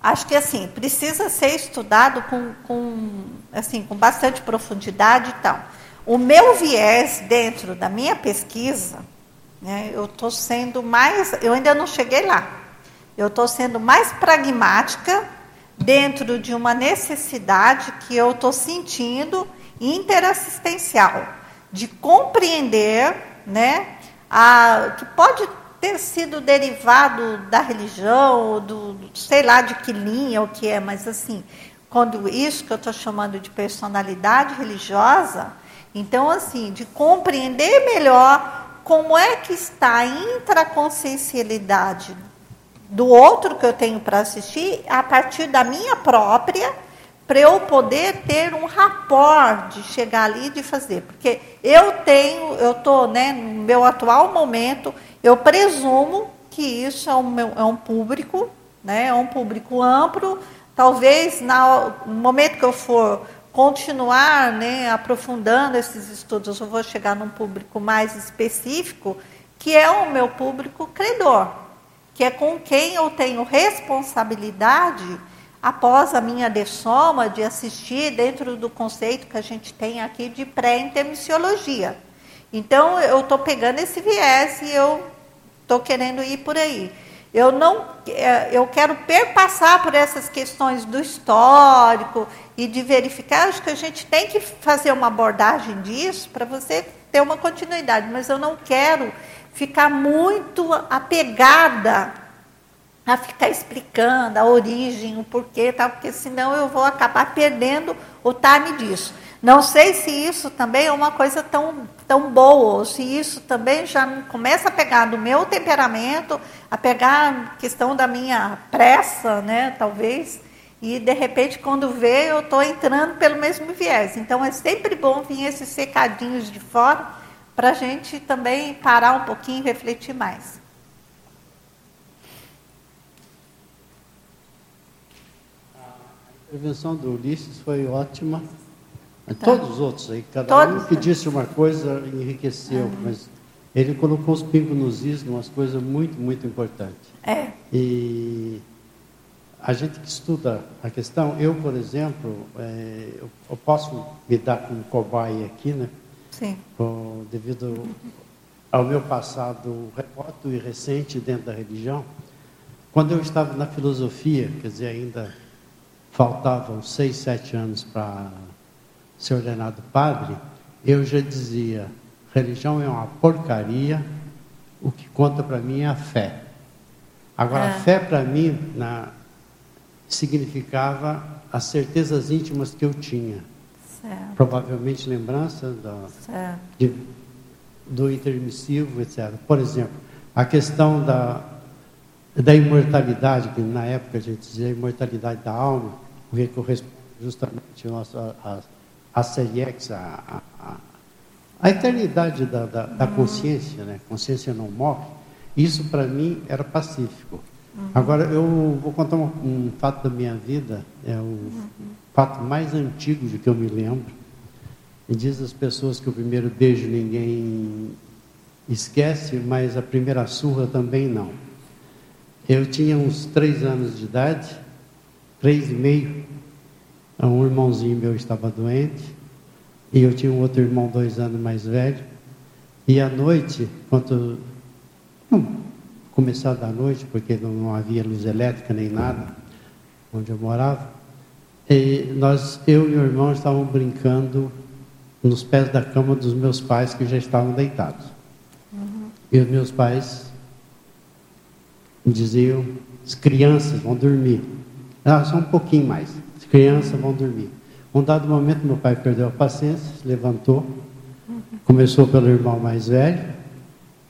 A: acho que assim, precisa ser estudado com, com, assim, com bastante profundidade e tal. O meu viés dentro da minha pesquisa, né, eu estou sendo mais, eu ainda não cheguei lá. Eu estou sendo mais pragmática dentro de uma necessidade que eu estou sentindo interassistencial, de compreender, né, a, que pode ter sido derivado da religião, do, do sei lá de que linha o que é, mas assim, quando isso que eu estou chamando de personalidade religiosa, então assim, de compreender melhor como é que está a intraconsciencialidade do outro que eu tenho para assistir a partir da minha própria para eu poder ter um rapport de chegar ali e de fazer. Porque eu tenho, eu estou, né, no meu atual momento, eu presumo que isso é um, é um público, né, é um público amplo. Talvez na, no momento que eu for continuar né, aprofundando esses estudos, eu vou chegar num público mais específico, que é o meu público credor, que é com quem eu tenho responsabilidade após a minha dessoma, de assistir dentro do conceito que a gente tem aqui de pré-intermissiologia. Então, eu estou pegando esse viés e eu estou querendo ir por aí. Eu não, é, eu quero perpassar por essas questões do histórico e de verificar. Acho que a gente tem que fazer uma abordagem disso para você ter uma continuidade, mas eu não quero ficar muito apegada a ficar explicando a origem, o porquê, tal, porque senão eu vou acabar perdendo o time disso. Não sei se isso também é uma coisa tão, tão boa, ou se isso também já começa a pegar do meu temperamento, a pegar a questão da minha pressa, né, talvez, e de repente quando vê eu estou entrando pelo mesmo viés. Então é sempre bom vir esses secadinhos de fora para a gente também parar um pouquinho e refletir mais.
G: Intervenção do Ulisses foi ótima. Tá. Todos os outros aí, cada Todos. um que disse uma coisa enriqueceu, uhum. mas ele colocou os pingos nos is, umas coisas muito, muito importantes.
A: É.
G: E a gente que estuda a questão, eu, por exemplo, é, eu, eu, posso me dar como cobaia aqui, né?
A: Sim.
G: Com, devido ao meu passado remoto e recente dentro da religião. Quando eu estava na filosofia, quer dizer, ainda faltavam seis, sete anos para ser ordenado padre, eu já dizia: religião é uma porcaria, o que conta para mim é a fé. Agora, é. a fé para mim na, significava as certezas íntimas que eu tinha. Certo. Provavelmente lembrança da, de, do intermissivo, etc. Por exemplo, a questão da, da imortalidade, que na época a gente dizia a imortalidade da alma, porque corresponde justamente nosso, a, a, a CEIEX, a, a, a eternidade da, da, da, consciência, né? consciência não morre. Isso para mim era pacífico. Uhum. Agora eu vou contar um, um, fato da minha vida, é o uhum. fato mais antigo de que eu me lembro. E diz as pessoas que o primeiro beijo ninguém esquece, mas a primeira surra também não. Eu tinha uns três anos de idade, três e meio, um irmãozinho meu estava doente, e eu tinha um outro irmão dois anos mais velho, e à noite, quando hum, começar da noite, porque não havia luz elétrica nem nada, onde eu morava, e nós, eu e o irmão estávamos brincando nos pés da cama dos meus pais que já estavam deitados. Uhum. E os meus pais diziam: as crianças vão dormir. Ah, só um pouquinho mais. As crianças vão dormir. Um dado momento, meu pai perdeu a paciência, se levantou, começou pelo irmão mais velho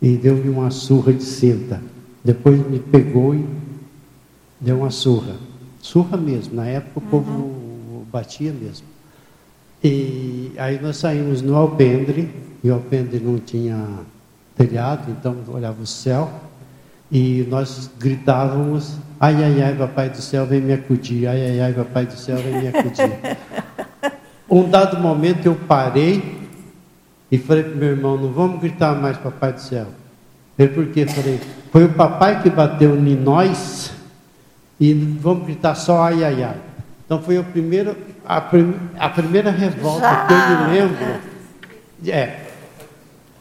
G: e deu-lhe uma surra de cinta. Depois me pegou e deu uma surra. Surra mesmo. Na época o povo uhum. batia mesmo. E aí nós saímos no alpendre, e o alpendre não tinha telhado, então olhava o céu, e nós gritávamos, ai, ai, ai, papai do céu, vem me acudir, ai, ai, ai, papai do céu, vem me acudir. um dado momento eu parei e falei para meu irmão, não vamos gritar mais papai do céu. Ele, por quê? Falei, foi o papai que bateu em nós, e vamos gritar só ai, ai, ai. Então foi o primeiro, a, prim, a primeira revolta Já. que eu me lembro. É.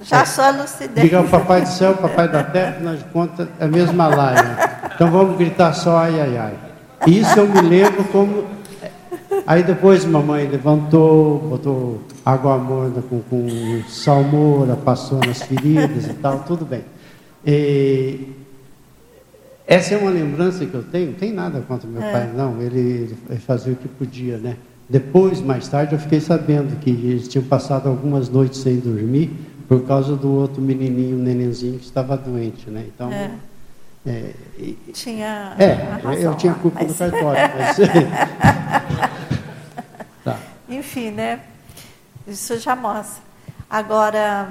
A: Já só lucidez.
G: Diga o Papai do Céu, Papai da Terra, nós conta a mesma laia. Então vamos gritar só ai, ai, ai. Isso eu me lembro como. Aí depois mamãe levantou, botou água morna com, com salmoura, passou nas feridas e tal, tudo bem. E, essa é uma lembrança que eu tenho, não tem nada contra meu é. pai, não. Ele, ele, fazia o que podia, né? Depois, mais tarde, eu fiquei sabendo que eles tinham passado algumas noites sem dormir por causa do outro menininho, nenenzinho, que estava doente, né? Então. É.
A: É, e, tinha.
G: É, razão, eu tinha culpa mas... do cartório. Mas...
A: tá. Enfim, né? Isso já mostra. Agora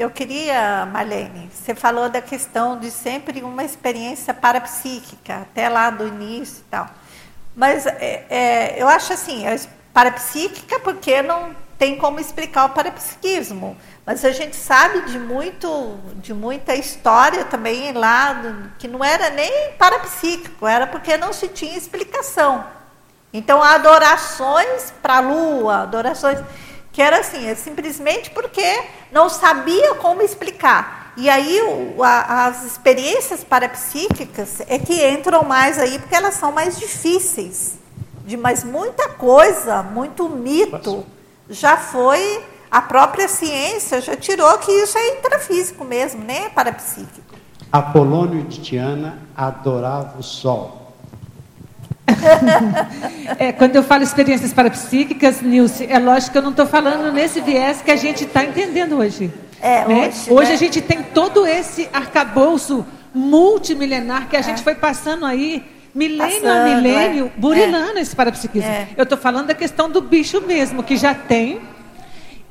A: eu queria, Marlene, você falou da questão de sempre uma experiência parapsíquica, até lá do início e tal. Mas é, é, eu acho assim, parapsíquica porque não tem como explicar o parapsiquismo. Mas a gente sabe de, muito, de muita história também lá, que não era nem parapsíquico, era porque não se tinha explicação. Então, adorações para a lua, adorações que era assim, é simplesmente porque não sabia como explicar. E aí o, a, as experiências parapsíquicas é que entram mais aí, porque elas são mais difíceis. De, mas muita coisa, muito mito, já foi, a própria ciência já tirou que isso é intrafísico mesmo, nem é parapsíquico.
G: Apolônio de Tiana adorava o sol.
F: é, quando eu falo experiências parapsíquicas, Nilce, é lógico que eu não estou falando nesse viés que a gente está entendendo hoje.
A: É,
F: né? Hoje, hoje né? a gente tem todo esse arcabouço multimilenar que a gente é. foi passando aí milênio a milênio, é. burilando é. esse parapsiquismo. É. Eu estou falando da questão do bicho mesmo, que já tem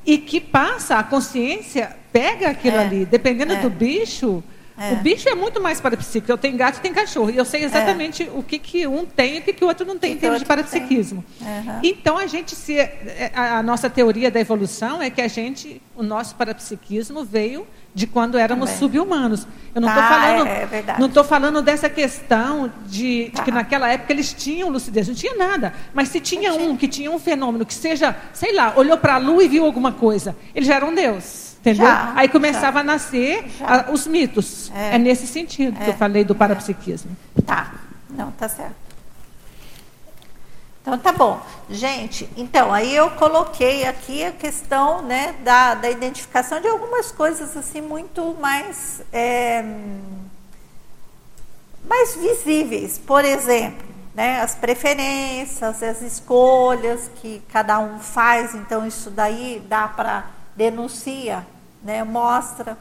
F: e que passa, a consciência pega aquilo é. ali. Dependendo é. do bicho, é. O bicho é muito mais parapsíquico. Eu tenho gato e tenho cachorro. E eu sei exatamente é. o que, que um tem e o que, que o outro não tem que em termos de parapsiquismo. Uhum. Então, a gente se. É, a, nossa teoria da evolução é que a gente. O nosso parapsiquismo veio de quando éramos sub-humanos. Eu não estou tá, falando, é, é não estou falando dessa questão de, tá. de, que naquela época eles tinham lucidez, não tinha nada. Mas se tinha um que tinha um fenômeno que seja, sei lá, olhou para a lua e viu alguma coisa, ele já era um Deus. Entendeu? Já, Aí começava já. a nascer a, os mitos. É, é nesse sentido é, que eu falei do parapsiquismo.
A: Tá. Não, tá certo. Então tá bom. Gente, então, aí eu coloquei aqui a questão né, da, da identificação de algumas coisas assim muito mais, é, mais visíveis. Por exemplo, né, as preferências, as escolhas que cada um faz, então isso daí dá para denuncia, né, mostra.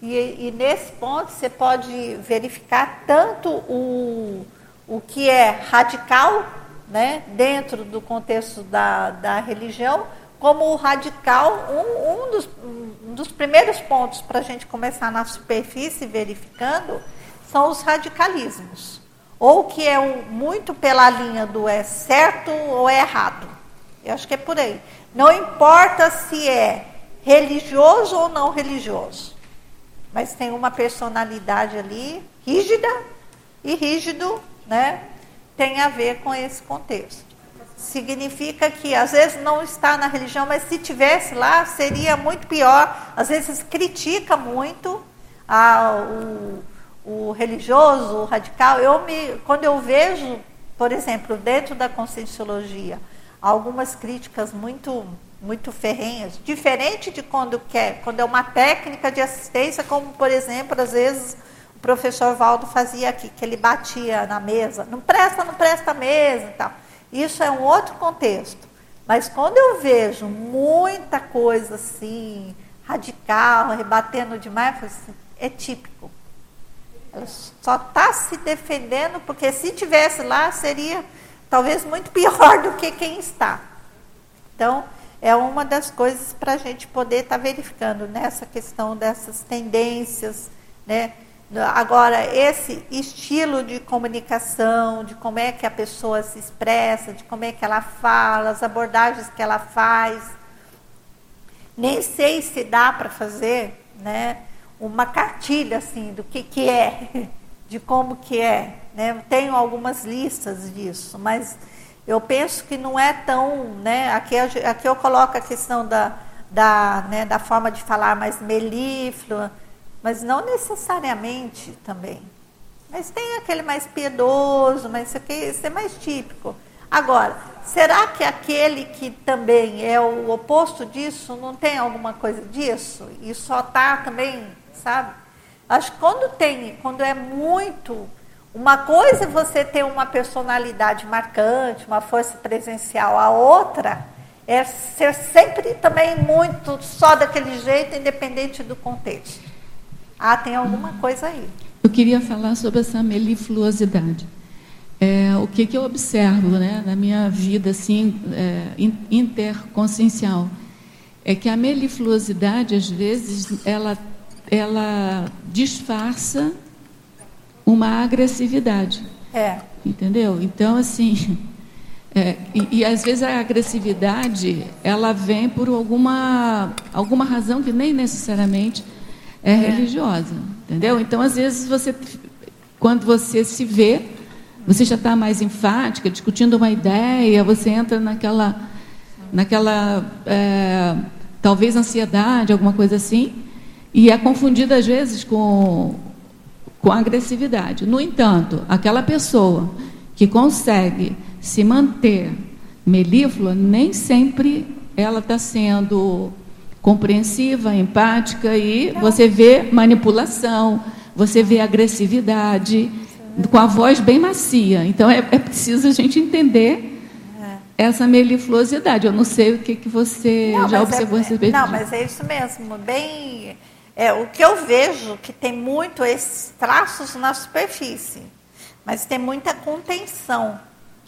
A: E, e, nesse ponto você pode verificar tanto o, o que é radical, né, dentro do contexto da, da religião, como radical, um, um, dos, um dos primeiros pontos para a gente começar na superfície verificando são os radicalismos. Ou que é muito pela linha do é certo ou é errado. Eu acho que é por aí. Não importa se é religioso ou não religioso, mas tem uma personalidade ali rígida e rígido, né? Tem a ver com esse contexto. Significa que às vezes não está na religião, mas se tivesse lá seria muito pior. Às vezes critica muito a, o, o religioso, o radical. Eu me, quando eu vejo, por exemplo, dentro da conscienciologia, algumas críticas muito muito ferrenhas, diferente de quando quer, quando é uma técnica de assistência, como por exemplo, às vezes professor Valdo fazia aqui, que ele batia na mesa, não presta, não presta mesa e tal. Isso é um outro contexto. Mas quando eu vejo muita coisa assim, radical, rebatendo demais, assim, é típico. Ela só está se defendendo, porque se tivesse lá, seria talvez muito pior do que quem está. Então, é uma das coisas para a gente poder estar tá verificando nessa questão dessas tendências, né? Agora, esse estilo de comunicação, de como é que a pessoa se expressa, de como é que ela fala, as abordagens que ela faz, nem sei se dá para fazer, né? Uma cartilha assim do que que é, de como que é, né? Tenho algumas listas disso, mas eu penso que não é tão, né? Aqui, aqui eu coloco a questão da, da, né, da forma de falar mais melíflua, mas não necessariamente também. Mas tem aquele mais piedoso, mas isso é mais típico. Agora, será que aquele que também é o oposto disso não tem alguma coisa disso? E só está também, sabe? Acho que quando tem, quando é muito uma coisa é você ter uma personalidade marcante, uma força presencial, a outra é ser sempre também muito só daquele jeito, independente do contexto. Ah, tem alguma coisa aí.
C: Eu queria falar sobre essa melifluosidade. É, o que, que eu observo né, na minha vida assim, é, interconsciencial é que a melifluosidade, às vezes, ela, ela disfarça uma agressividade.
A: É.
C: Entendeu? Então, assim. É, e, e, às vezes a agressividade ela vem por alguma, alguma razão que nem necessariamente é, é. religiosa. Entendeu? Então, às vezes, você, quando você se vê, você já está mais enfática, discutindo uma ideia, você entra naquela, naquela é, talvez ansiedade, alguma coisa assim, e é confundida às vezes com com agressividade. No entanto, aquela pessoa que consegue se manter melíflua, nem sempre ela está sendo compreensiva, empática e você vê manipulação, você vê agressividade, com a voz bem macia. Então é, é preciso a gente entender essa melifluosidade. Eu não sei o que, que você não, já observou
A: é,
C: esse
A: Não, mas é isso mesmo, bem é, o que eu vejo que tem muito esses traços na superfície, mas tem muita contenção.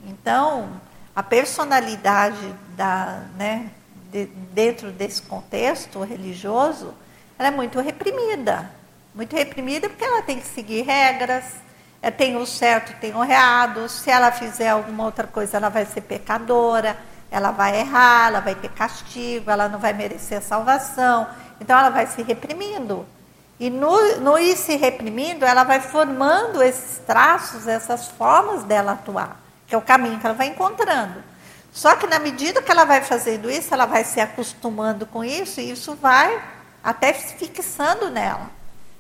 A: Então, a personalidade da, né, de, dentro desse contexto religioso, ela é muito reprimida. Muito reprimida porque ela tem que seguir regras, é, tem o certo, tem o errado. Se ela fizer alguma outra coisa, ela vai ser pecadora, ela vai errar, ela vai ter castigo, ela não vai merecer salvação. Então ela vai se reprimindo. E no, no ir se reprimindo, ela vai formando esses traços, essas formas dela atuar, que é o caminho que ela vai encontrando. Só que na medida que ela vai fazendo isso, ela vai se acostumando com isso e isso vai até fixando nela.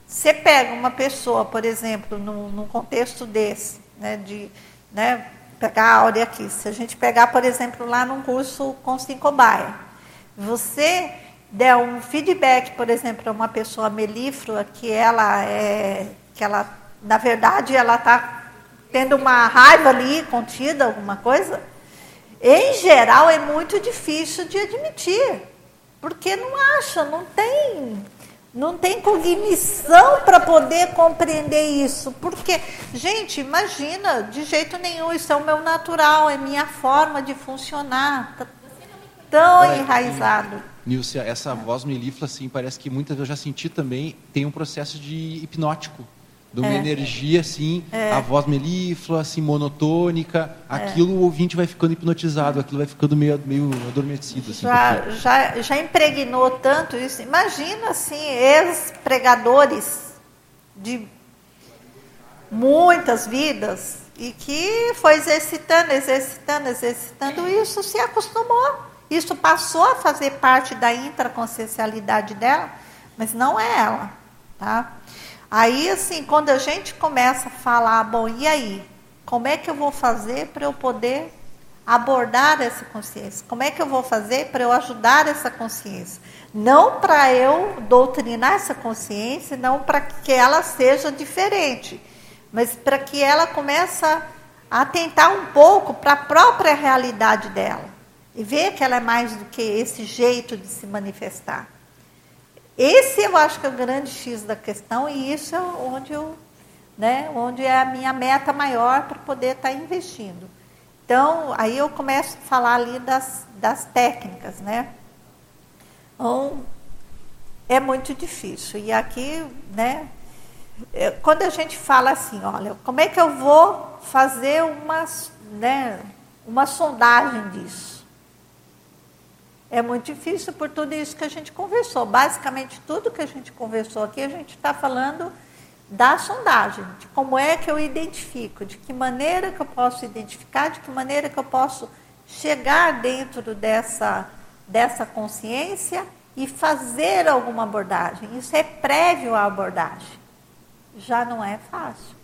A: Você pega uma pessoa, por exemplo, num, num contexto desse, né, de né, pegar a Áurea aqui, se a gente pegar, por exemplo, lá num curso com cinco baia, você der um feedback, por exemplo, a uma pessoa melíflua que ela é, que ela, na verdade, ela está tendo uma raiva ali contida, alguma coisa, em geral é muito difícil de admitir, porque não acha, não tem, não tem cognição para poder compreender isso. Porque, gente, imagina, de jeito nenhum, isso é o meu natural, é minha forma de funcionar, tá tão enraizado.
J: Nilce, essa voz melíflua, assim, parece que muitas vezes eu já senti também, tem um processo de hipnótico de uma é. energia assim, é. a voz melíflua, assim, monotônica, é. aquilo o ouvinte vai ficando hipnotizado, aquilo vai ficando meio, meio adormecido. Assim,
A: já, já, já impregnou tanto isso. Imagina assim, ex-pregadores de muitas vidas e que foi exercitando, exercitando, exercitando, isso se acostumou. Isso passou a fazer parte da intraconsciencialidade dela, mas não é ela, tá? Aí, assim, quando a gente começa a falar, bom, e aí? Como é que eu vou fazer para eu poder abordar essa consciência? Como é que eu vou fazer para eu ajudar essa consciência? Não para eu doutrinar essa consciência, não para que ela seja diferente, mas para que ela comece a atentar um pouco para a própria realidade dela e ver que ela é mais do que esse jeito de se manifestar. Esse eu acho que é o grande X da questão e isso é onde eu, né, onde é a minha meta maior para poder estar tá investindo. Então, aí eu começo a falar ali das, das técnicas, né? Então, é muito difícil. E aqui, né, quando a gente fala assim, olha, como é que eu vou fazer uma, né, uma sondagem disso? É muito difícil por tudo isso que a gente conversou. Basicamente, tudo que a gente conversou aqui, a gente está falando da sondagem, de como é que eu identifico, de que maneira que eu posso identificar, de que maneira que eu posso chegar dentro dessa, dessa consciência e fazer alguma abordagem. Isso é prévio à abordagem. Já não é fácil.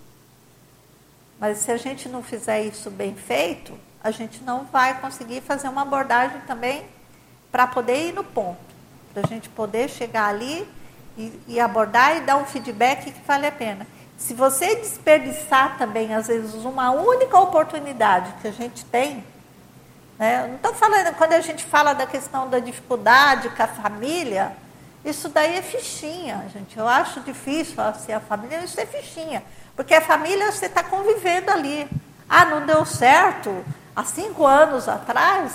A: Mas se a gente não fizer isso bem feito, a gente não vai conseguir fazer uma abordagem também para poder ir no ponto, para a gente poder chegar ali e, e, abordar e dar um feedback que vale a pena. Se você desperdiçar também, às vezes, uma única oportunidade que a gente tem, né? não estou falando, quando a gente fala da questão da dificuldade com a família, isso daí é fichinha, gente. Eu acho difícil assim, a família, isso é fichinha. Porque a família você está convivendo ali. Ah, não deu certo há cinco anos atrás,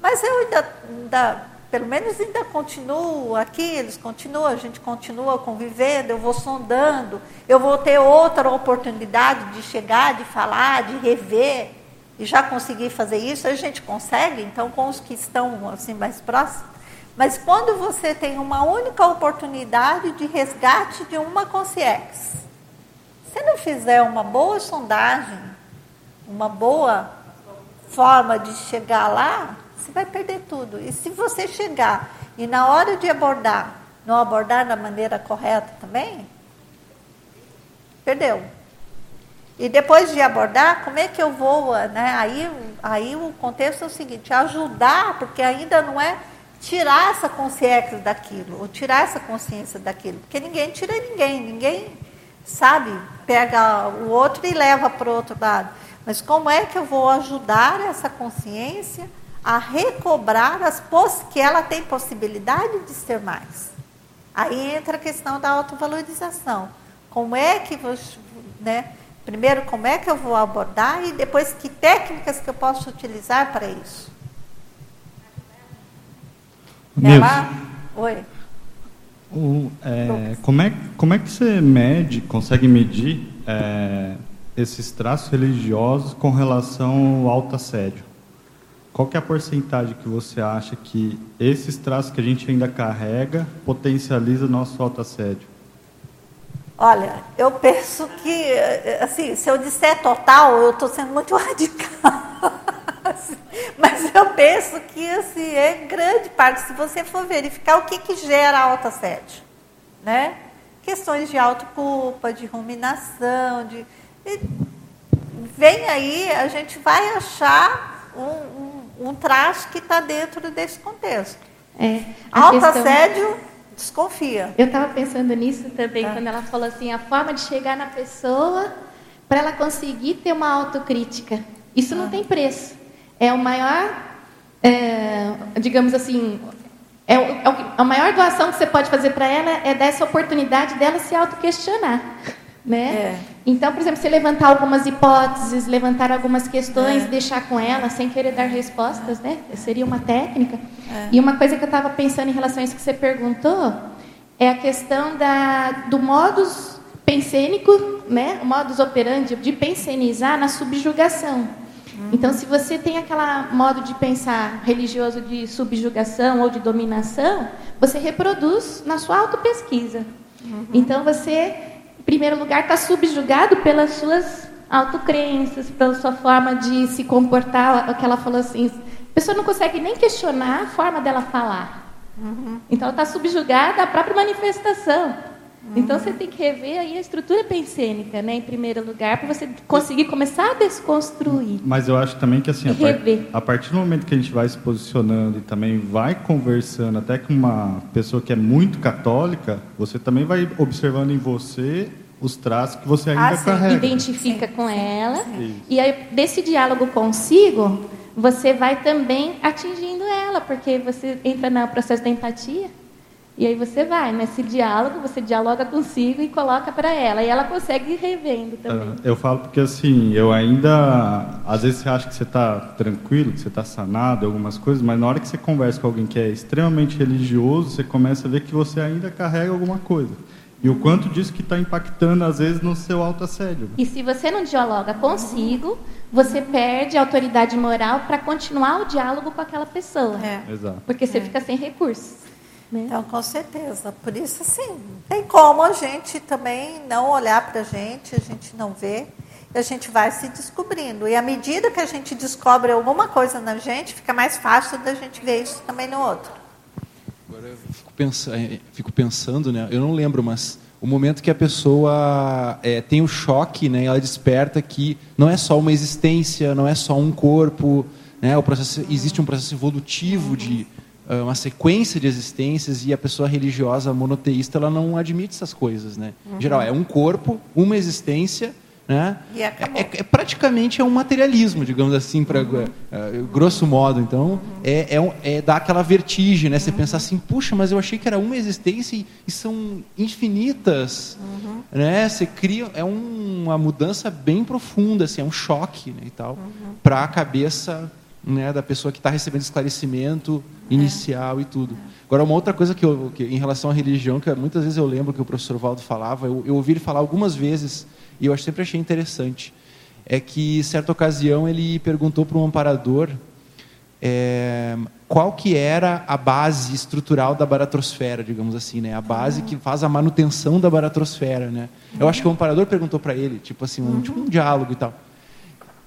A: mas eu ainda, ainda, pelo menos ainda continuo aqui, eles continuam, a gente continua convivendo, eu vou sondando, eu vou ter outra oportunidade de chegar, de falar, de rever, e já consegui fazer isso, a gente consegue, então com os que estão assim mais próximos. Mas quando você tem uma única oportunidade de resgate de uma consciência, se não fizer uma boa sondagem, uma boa forma de chegar lá, você vai perder tudo. E se você chegar e na hora de abordar, não abordar da maneira correta também, perdeu. E depois de abordar, como é que eu vou, né? Aí, aí o contexto é o seguinte, ajudar, porque ainda não é tirar essa consciência daquilo, ou tirar essa consciência daquilo, porque ninguém tira ninguém, ninguém sabe, pega o outro e leva para o outro lado. Mas como é que eu vou ajudar essa consciência a recobrar as pos que ela tem possibilidade de ser mais. Aí entra a questão da autovalorização. Como é que você, né? Primeiro, como é que eu vou abordar e depois que técnicas que eu posso utilizar para isso?
N: Ela, oi. O, é, como, é, como é que você mede, consegue medir é, esses traços religiosos com relação ao autoassédio? Qual que é a porcentagem que você acha que esses traços que a gente ainda carrega potencializa nosso autoassédio?
A: Olha, eu penso que, assim, se eu disser total, eu estou sendo muito radical. Mas eu penso que, assim, é grande parte, se você for verificar o que, que gera autoassédio, né? Questões de autoculpa, de ruminação, de... Vem aí, a gente vai achar um, um um traço que está dentro desse contexto. É, Alto questão... assédio, desconfia.
L: Eu estava pensando nisso também, tá. quando ela falou assim, a forma de chegar na pessoa para ela conseguir ter uma autocrítica. Isso ah. não tem preço. É o maior, é, digamos assim, é, é, a maior doação que você pode fazer para ela é dar essa oportunidade dela se autoquestionar. Né? É. Então, por exemplo, você levantar algumas hipóteses, levantar algumas questões, é. deixar com ela, sem querer dar respostas, né? Seria uma técnica. É. E uma coisa que eu estava pensando em relação a isso que você perguntou é a questão da, do modus pensênico, né, o modus operandi de pensenizar na subjugação. Então, se você tem aquele modo de pensar religioso de subjugação ou de dominação, você reproduz na sua autopesquisa. Uhum. Então, você, em primeiro lugar, está subjugado pelas suas autocrenças, pela sua forma de se comportar, o que ela falou assim, a pessoa não consegue nem questionar a forma dela falar. Uhum. Então, ela está subjugada à própria manifestação. Então você tem que rever aí a estrutura pensênica, né, em primeiro lugar, para você conseguir começar a desconstruir.
N: Mas eu acho também que assim, a, par a, partir do momento que a gente vai se posicionando e também vai conversando até com uma pessoa que é muito católica, você também vai observando em você os traços que você ainda ah, carrega.
L: Identifica sim, com sim, ela. Sim. E aí, desse diálogo consigo, você vai também atingindo ela, porque você entra no processo da empatia. E aí você vai nesse diálogo, você dialoga consigo e coloca para ela. E ela consegue ir revendo também.
N: Eu falo porque assim, eu ainda. Às vezes você acha que você está tranquilo, que você está sanado, algumas coisas, mas na hora que você conversa com alguém que é extremamente religioso, você começa a ver que você ainda carrega alguma coisa. E o quanto disso que está impactando, às vezes, no seu autoassédio.
L: E se você não dialoga consigo, você perde a autoridade moral para continuar o diálogo com aquela pessoa.
N: É. Exato.
L: Porque você é. fica sem recursos.
A: Né? Então, com certeza. Por isso, assim, tem como a gente também não olhar para a gente, a gente não ver, e a gente vai se descobrindo. E à medida que a gente descobre alguma coisa na gente, fica mais fácil da gente ver isso também no outro.
J: Agora eu fico pensando, é, fico pensando né? eu não lembro, mas o momento que a pessoa é, tem o choque, né? ela desperta que não é só uma existência, não é só um corpo, né? o processo, existe um processo evolutivo de uma sequência de existências e a pessoa religiosa monoteísta ela não admite essas coisas, né? Uhum. Em geral, é um corpo, uma existência, né? É, é, é, praticamente é um materialismo, digamos assim, para uhum. uh, grosso modo. Então, uhum. é, é, é dar aquela vertigem, né? Você pensar assim, puxa, mas eu achei que era uma existência e, e são infinitas, uhum. né? Você cria é um, uma mudança bem profunda, assim, é um choque, né, e tal, para a cabeça né, da pessoa que está recebendo esclarecimento inicial é. e tudo. Agora, uma outra coisa que, eu, que, em relação à religião, que muitas vezes eu lembro que o professor Valdo falava, eu, eu ouvi ele falar algumas vezes, e eu sempre achei interessante, é que, certa ocasião, ele perguntou para um amparador é, qual que era a base estrutural da baratrosfera, digamos assim, né? A base que faz a manutenção da baratrosfera, né? Eu acho que o amparador perguntou para ele, tipo assim, um, tipo um diálogo e tal.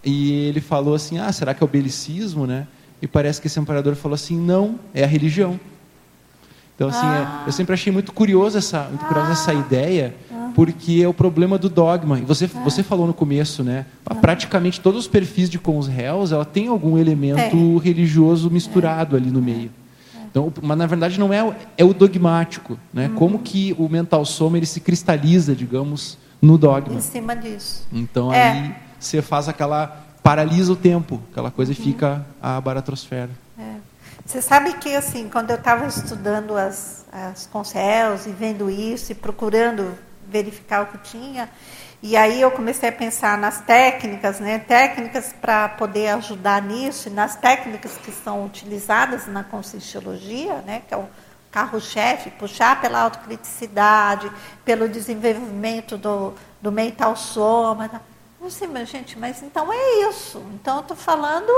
J: E ele falou assim: ah, será que é o belicismo, né? E parece que esse imperador falou assim: não, é a religião. Então, assim, ah. é, eu sempre achei muito curioso essa, muito curiosa essa ah. ideia, porque é o problema do dogma. E você, você falou no começo, né? Praticamente todos os perfis de com os réus, ela tem algum elemento é. religioso misturado é. ali no meio. Então, mas na verdade não é, é o dogmático, né? Uhum. Como que o mental soma ele se cristaliza, digamos, no dogma.
A: Em cima disso.
J: Então é. aí você faz aquela paralisa o tempo, aquela coisa e fica a baratrosfera.
A: É. Você sabe que assim, quando eu estava estudando as, as e vendo isso e procurando verificar o que tinha, e aí eu comecei a pensar nas técnicas, né, técnicas para poder ajudar nisso, e nas técnicas que são utilizadas na conscienciologia, né, que é o carro-chefe, puxar pela autocriticidade, pelo desenvolvimento do, do mental soma. Sei, mas gente, mas então é isso. Então eu estou falando,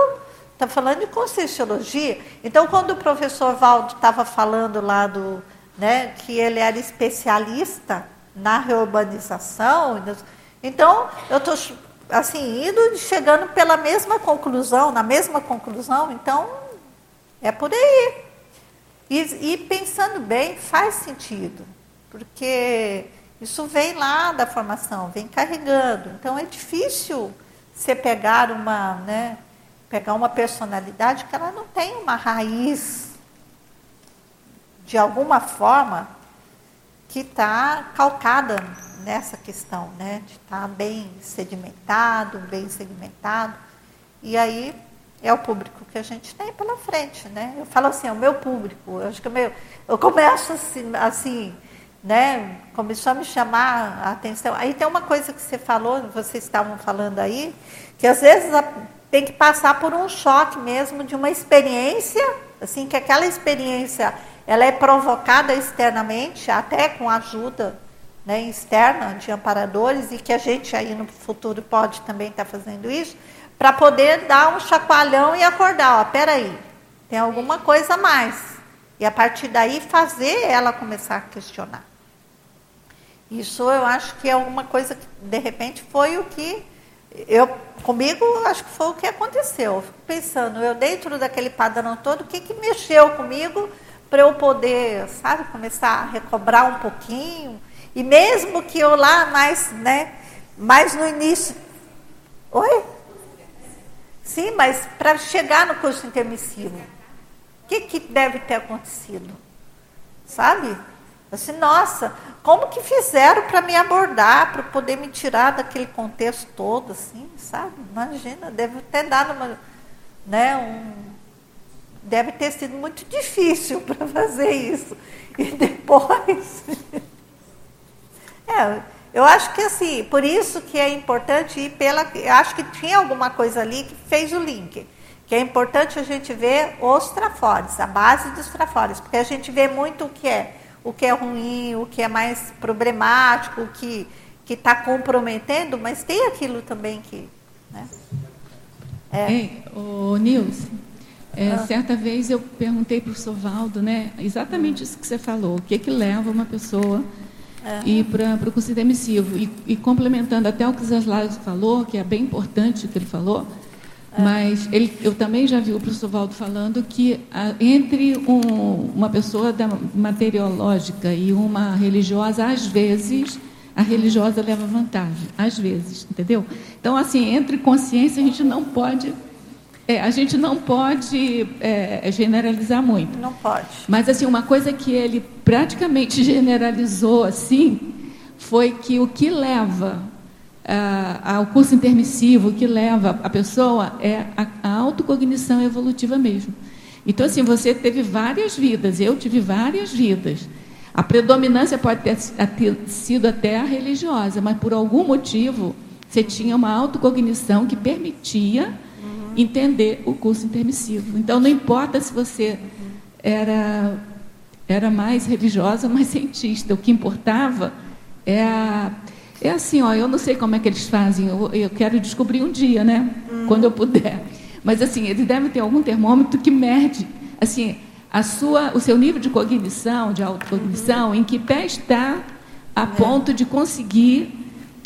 A: tá falando de conscienciologia. Então quando o professor Valdo estava falando lá do, né, que ele era especialista na reurbanização, então eu estou assim indo chegando pela mesma conclusão, na mesma conclusão. Então é por aí. E, e pensando bem, faz sentido, porque isso vem lá da formação, vem carregando. Então é difícil você pegar uma, né, pegar uma personalidade que ela não tem uma raiz de alguma forma que está calcada nessa questão, né, de estar tá bem sedimentado, bem segmentado. E aí é o público que a gente tem pela frente, né? Eu falo assim, é o meu público. Eu acho que o meu, eu começo assim, assim né, começou a me chamar a atenção. Aí tem uma coisa que você falou, vocês estavam falando aí, que às vezes tem que passar por um choque mesmo de uma experiência, assim, que aquela experiência ela é provocada externamente, até com ajuda né, externa de amparadores e que a gente aí no futuro pode também estar tá fazendo isso, para poder dar um chacoalhão e acordar, ó, peraí, tem alguma coisa a mais. E a partir daí fazer ela começar a questionar. Isso eu acho que é uma coisa que, de repente, foi o que eu, comigo, acho que foi o que aconteceu. Eu fico pensando, eu dentro daquele padrão todo, o que, que mexeu comigo para eu poder, sabe, começar a recobrar um pouquinho. E mesmo que eu lá mais, né, mais no início. Oi? Sim, mas para chegar no curso intermissivo, o que, que deve ter acontecido? Sabe? Assim, nossa, como que fizeram para me abordar, para poder me tirar daquele contexto todo, assim, sabe? Imagina, deve ter dado uma, né, um, deve ter sido muito difícil para fazer isso. E depois, é, eu acho que assim, por isso que é importante ir pela, acho que tinha alguma coisa ali que fez o link que é importante a gente ver os trafores, a base dos trafores, porque a gente vê muito o que é o que é ruim, o que é mais problemático, o que está comprometendo, mas tem aquilo também que. Né?
C: É. Ei, o Nilce, é, ah. certa vez eu perguntei para o Sovaldo, né, exatamente isso que você falou, o que, que leva uma pessoa a ir para o curso intermissivo. E, e, complementando até o que o Zaslav falou, que é bem importante o que ele falou, mas ele, eu também já vi o professor Valdo falando que a, entre um, uma pessoa da materiológica e uma religiosa, às vezes, a religiosa leva vantagem. Às vezes, entendeu? Então, assim, entre consciência, a gente não pode. É, a gente não pode é, generalizar muito.
A: Não pode.
C: Mas, assim, uma coisa que ele praticamente generalizou, assim, foi que o que leva ao curso intermissivo que leva a pessoa é a, a autocognição evolutiva mesmo. Então, assim, você teve várias vidas, eu tive várias vidas. A predominância pode ter, ter sido até a religiosa, mas por algum motivo você tinha uma autocognição que permitia uhum. entender o curso intermissivo. Então, não importa se você era, era mais religiosa ou mais cientista, o que importava é a é assim, ó, eu não sei como é que eles fazem, eu, eu quero descobrir um dia, né? Hum. Quando eu puder. Mas assim, eles devem ter algum termômetro que mede, assim, a sua, o seu nível de cognição, de autocognição, uhum. em que pé está a é. ponto de conseguir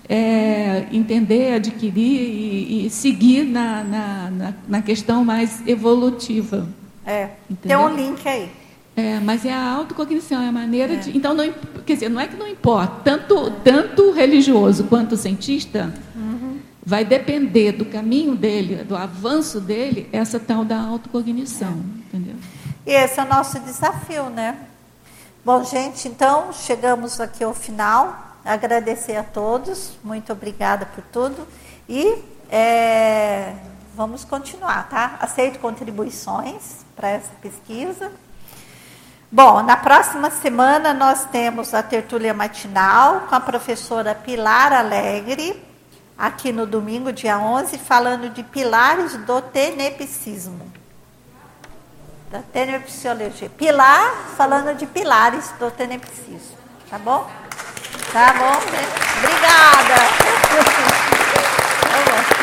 C: é, entender, adquirir e, e seguir na, na, na, na, questão mais evolutiva.
A: É, Entendeu? tem um link aí.
C: É, mas é a autocognição, é a maneira é. de. Então, não, quer dizer, não é que não importa, tanto, tanto religioso quanto cientista, uhum. vai depender do caminho dele, do avanço dele, essa tal da autocognição. É. Entendeu?
A: E esse é o nosso desafio, né? Bom, gente, então chegamos aqui ao final. Agradecer a todos, muito obrigada por tudo. E é, vamos continuar, tá? Aceito contribuições para essa pesquisa. Bom, na próxima semana nós temos a tertúlia matinal com a professora Pilar Alegre, aqui no domingo, dia 11, falando de pilares do tenepsismo. Da tenepsiologia. Pilar, falando de pilares do tenepsismo. Tá bom? Tá bom? Obrigada. tá.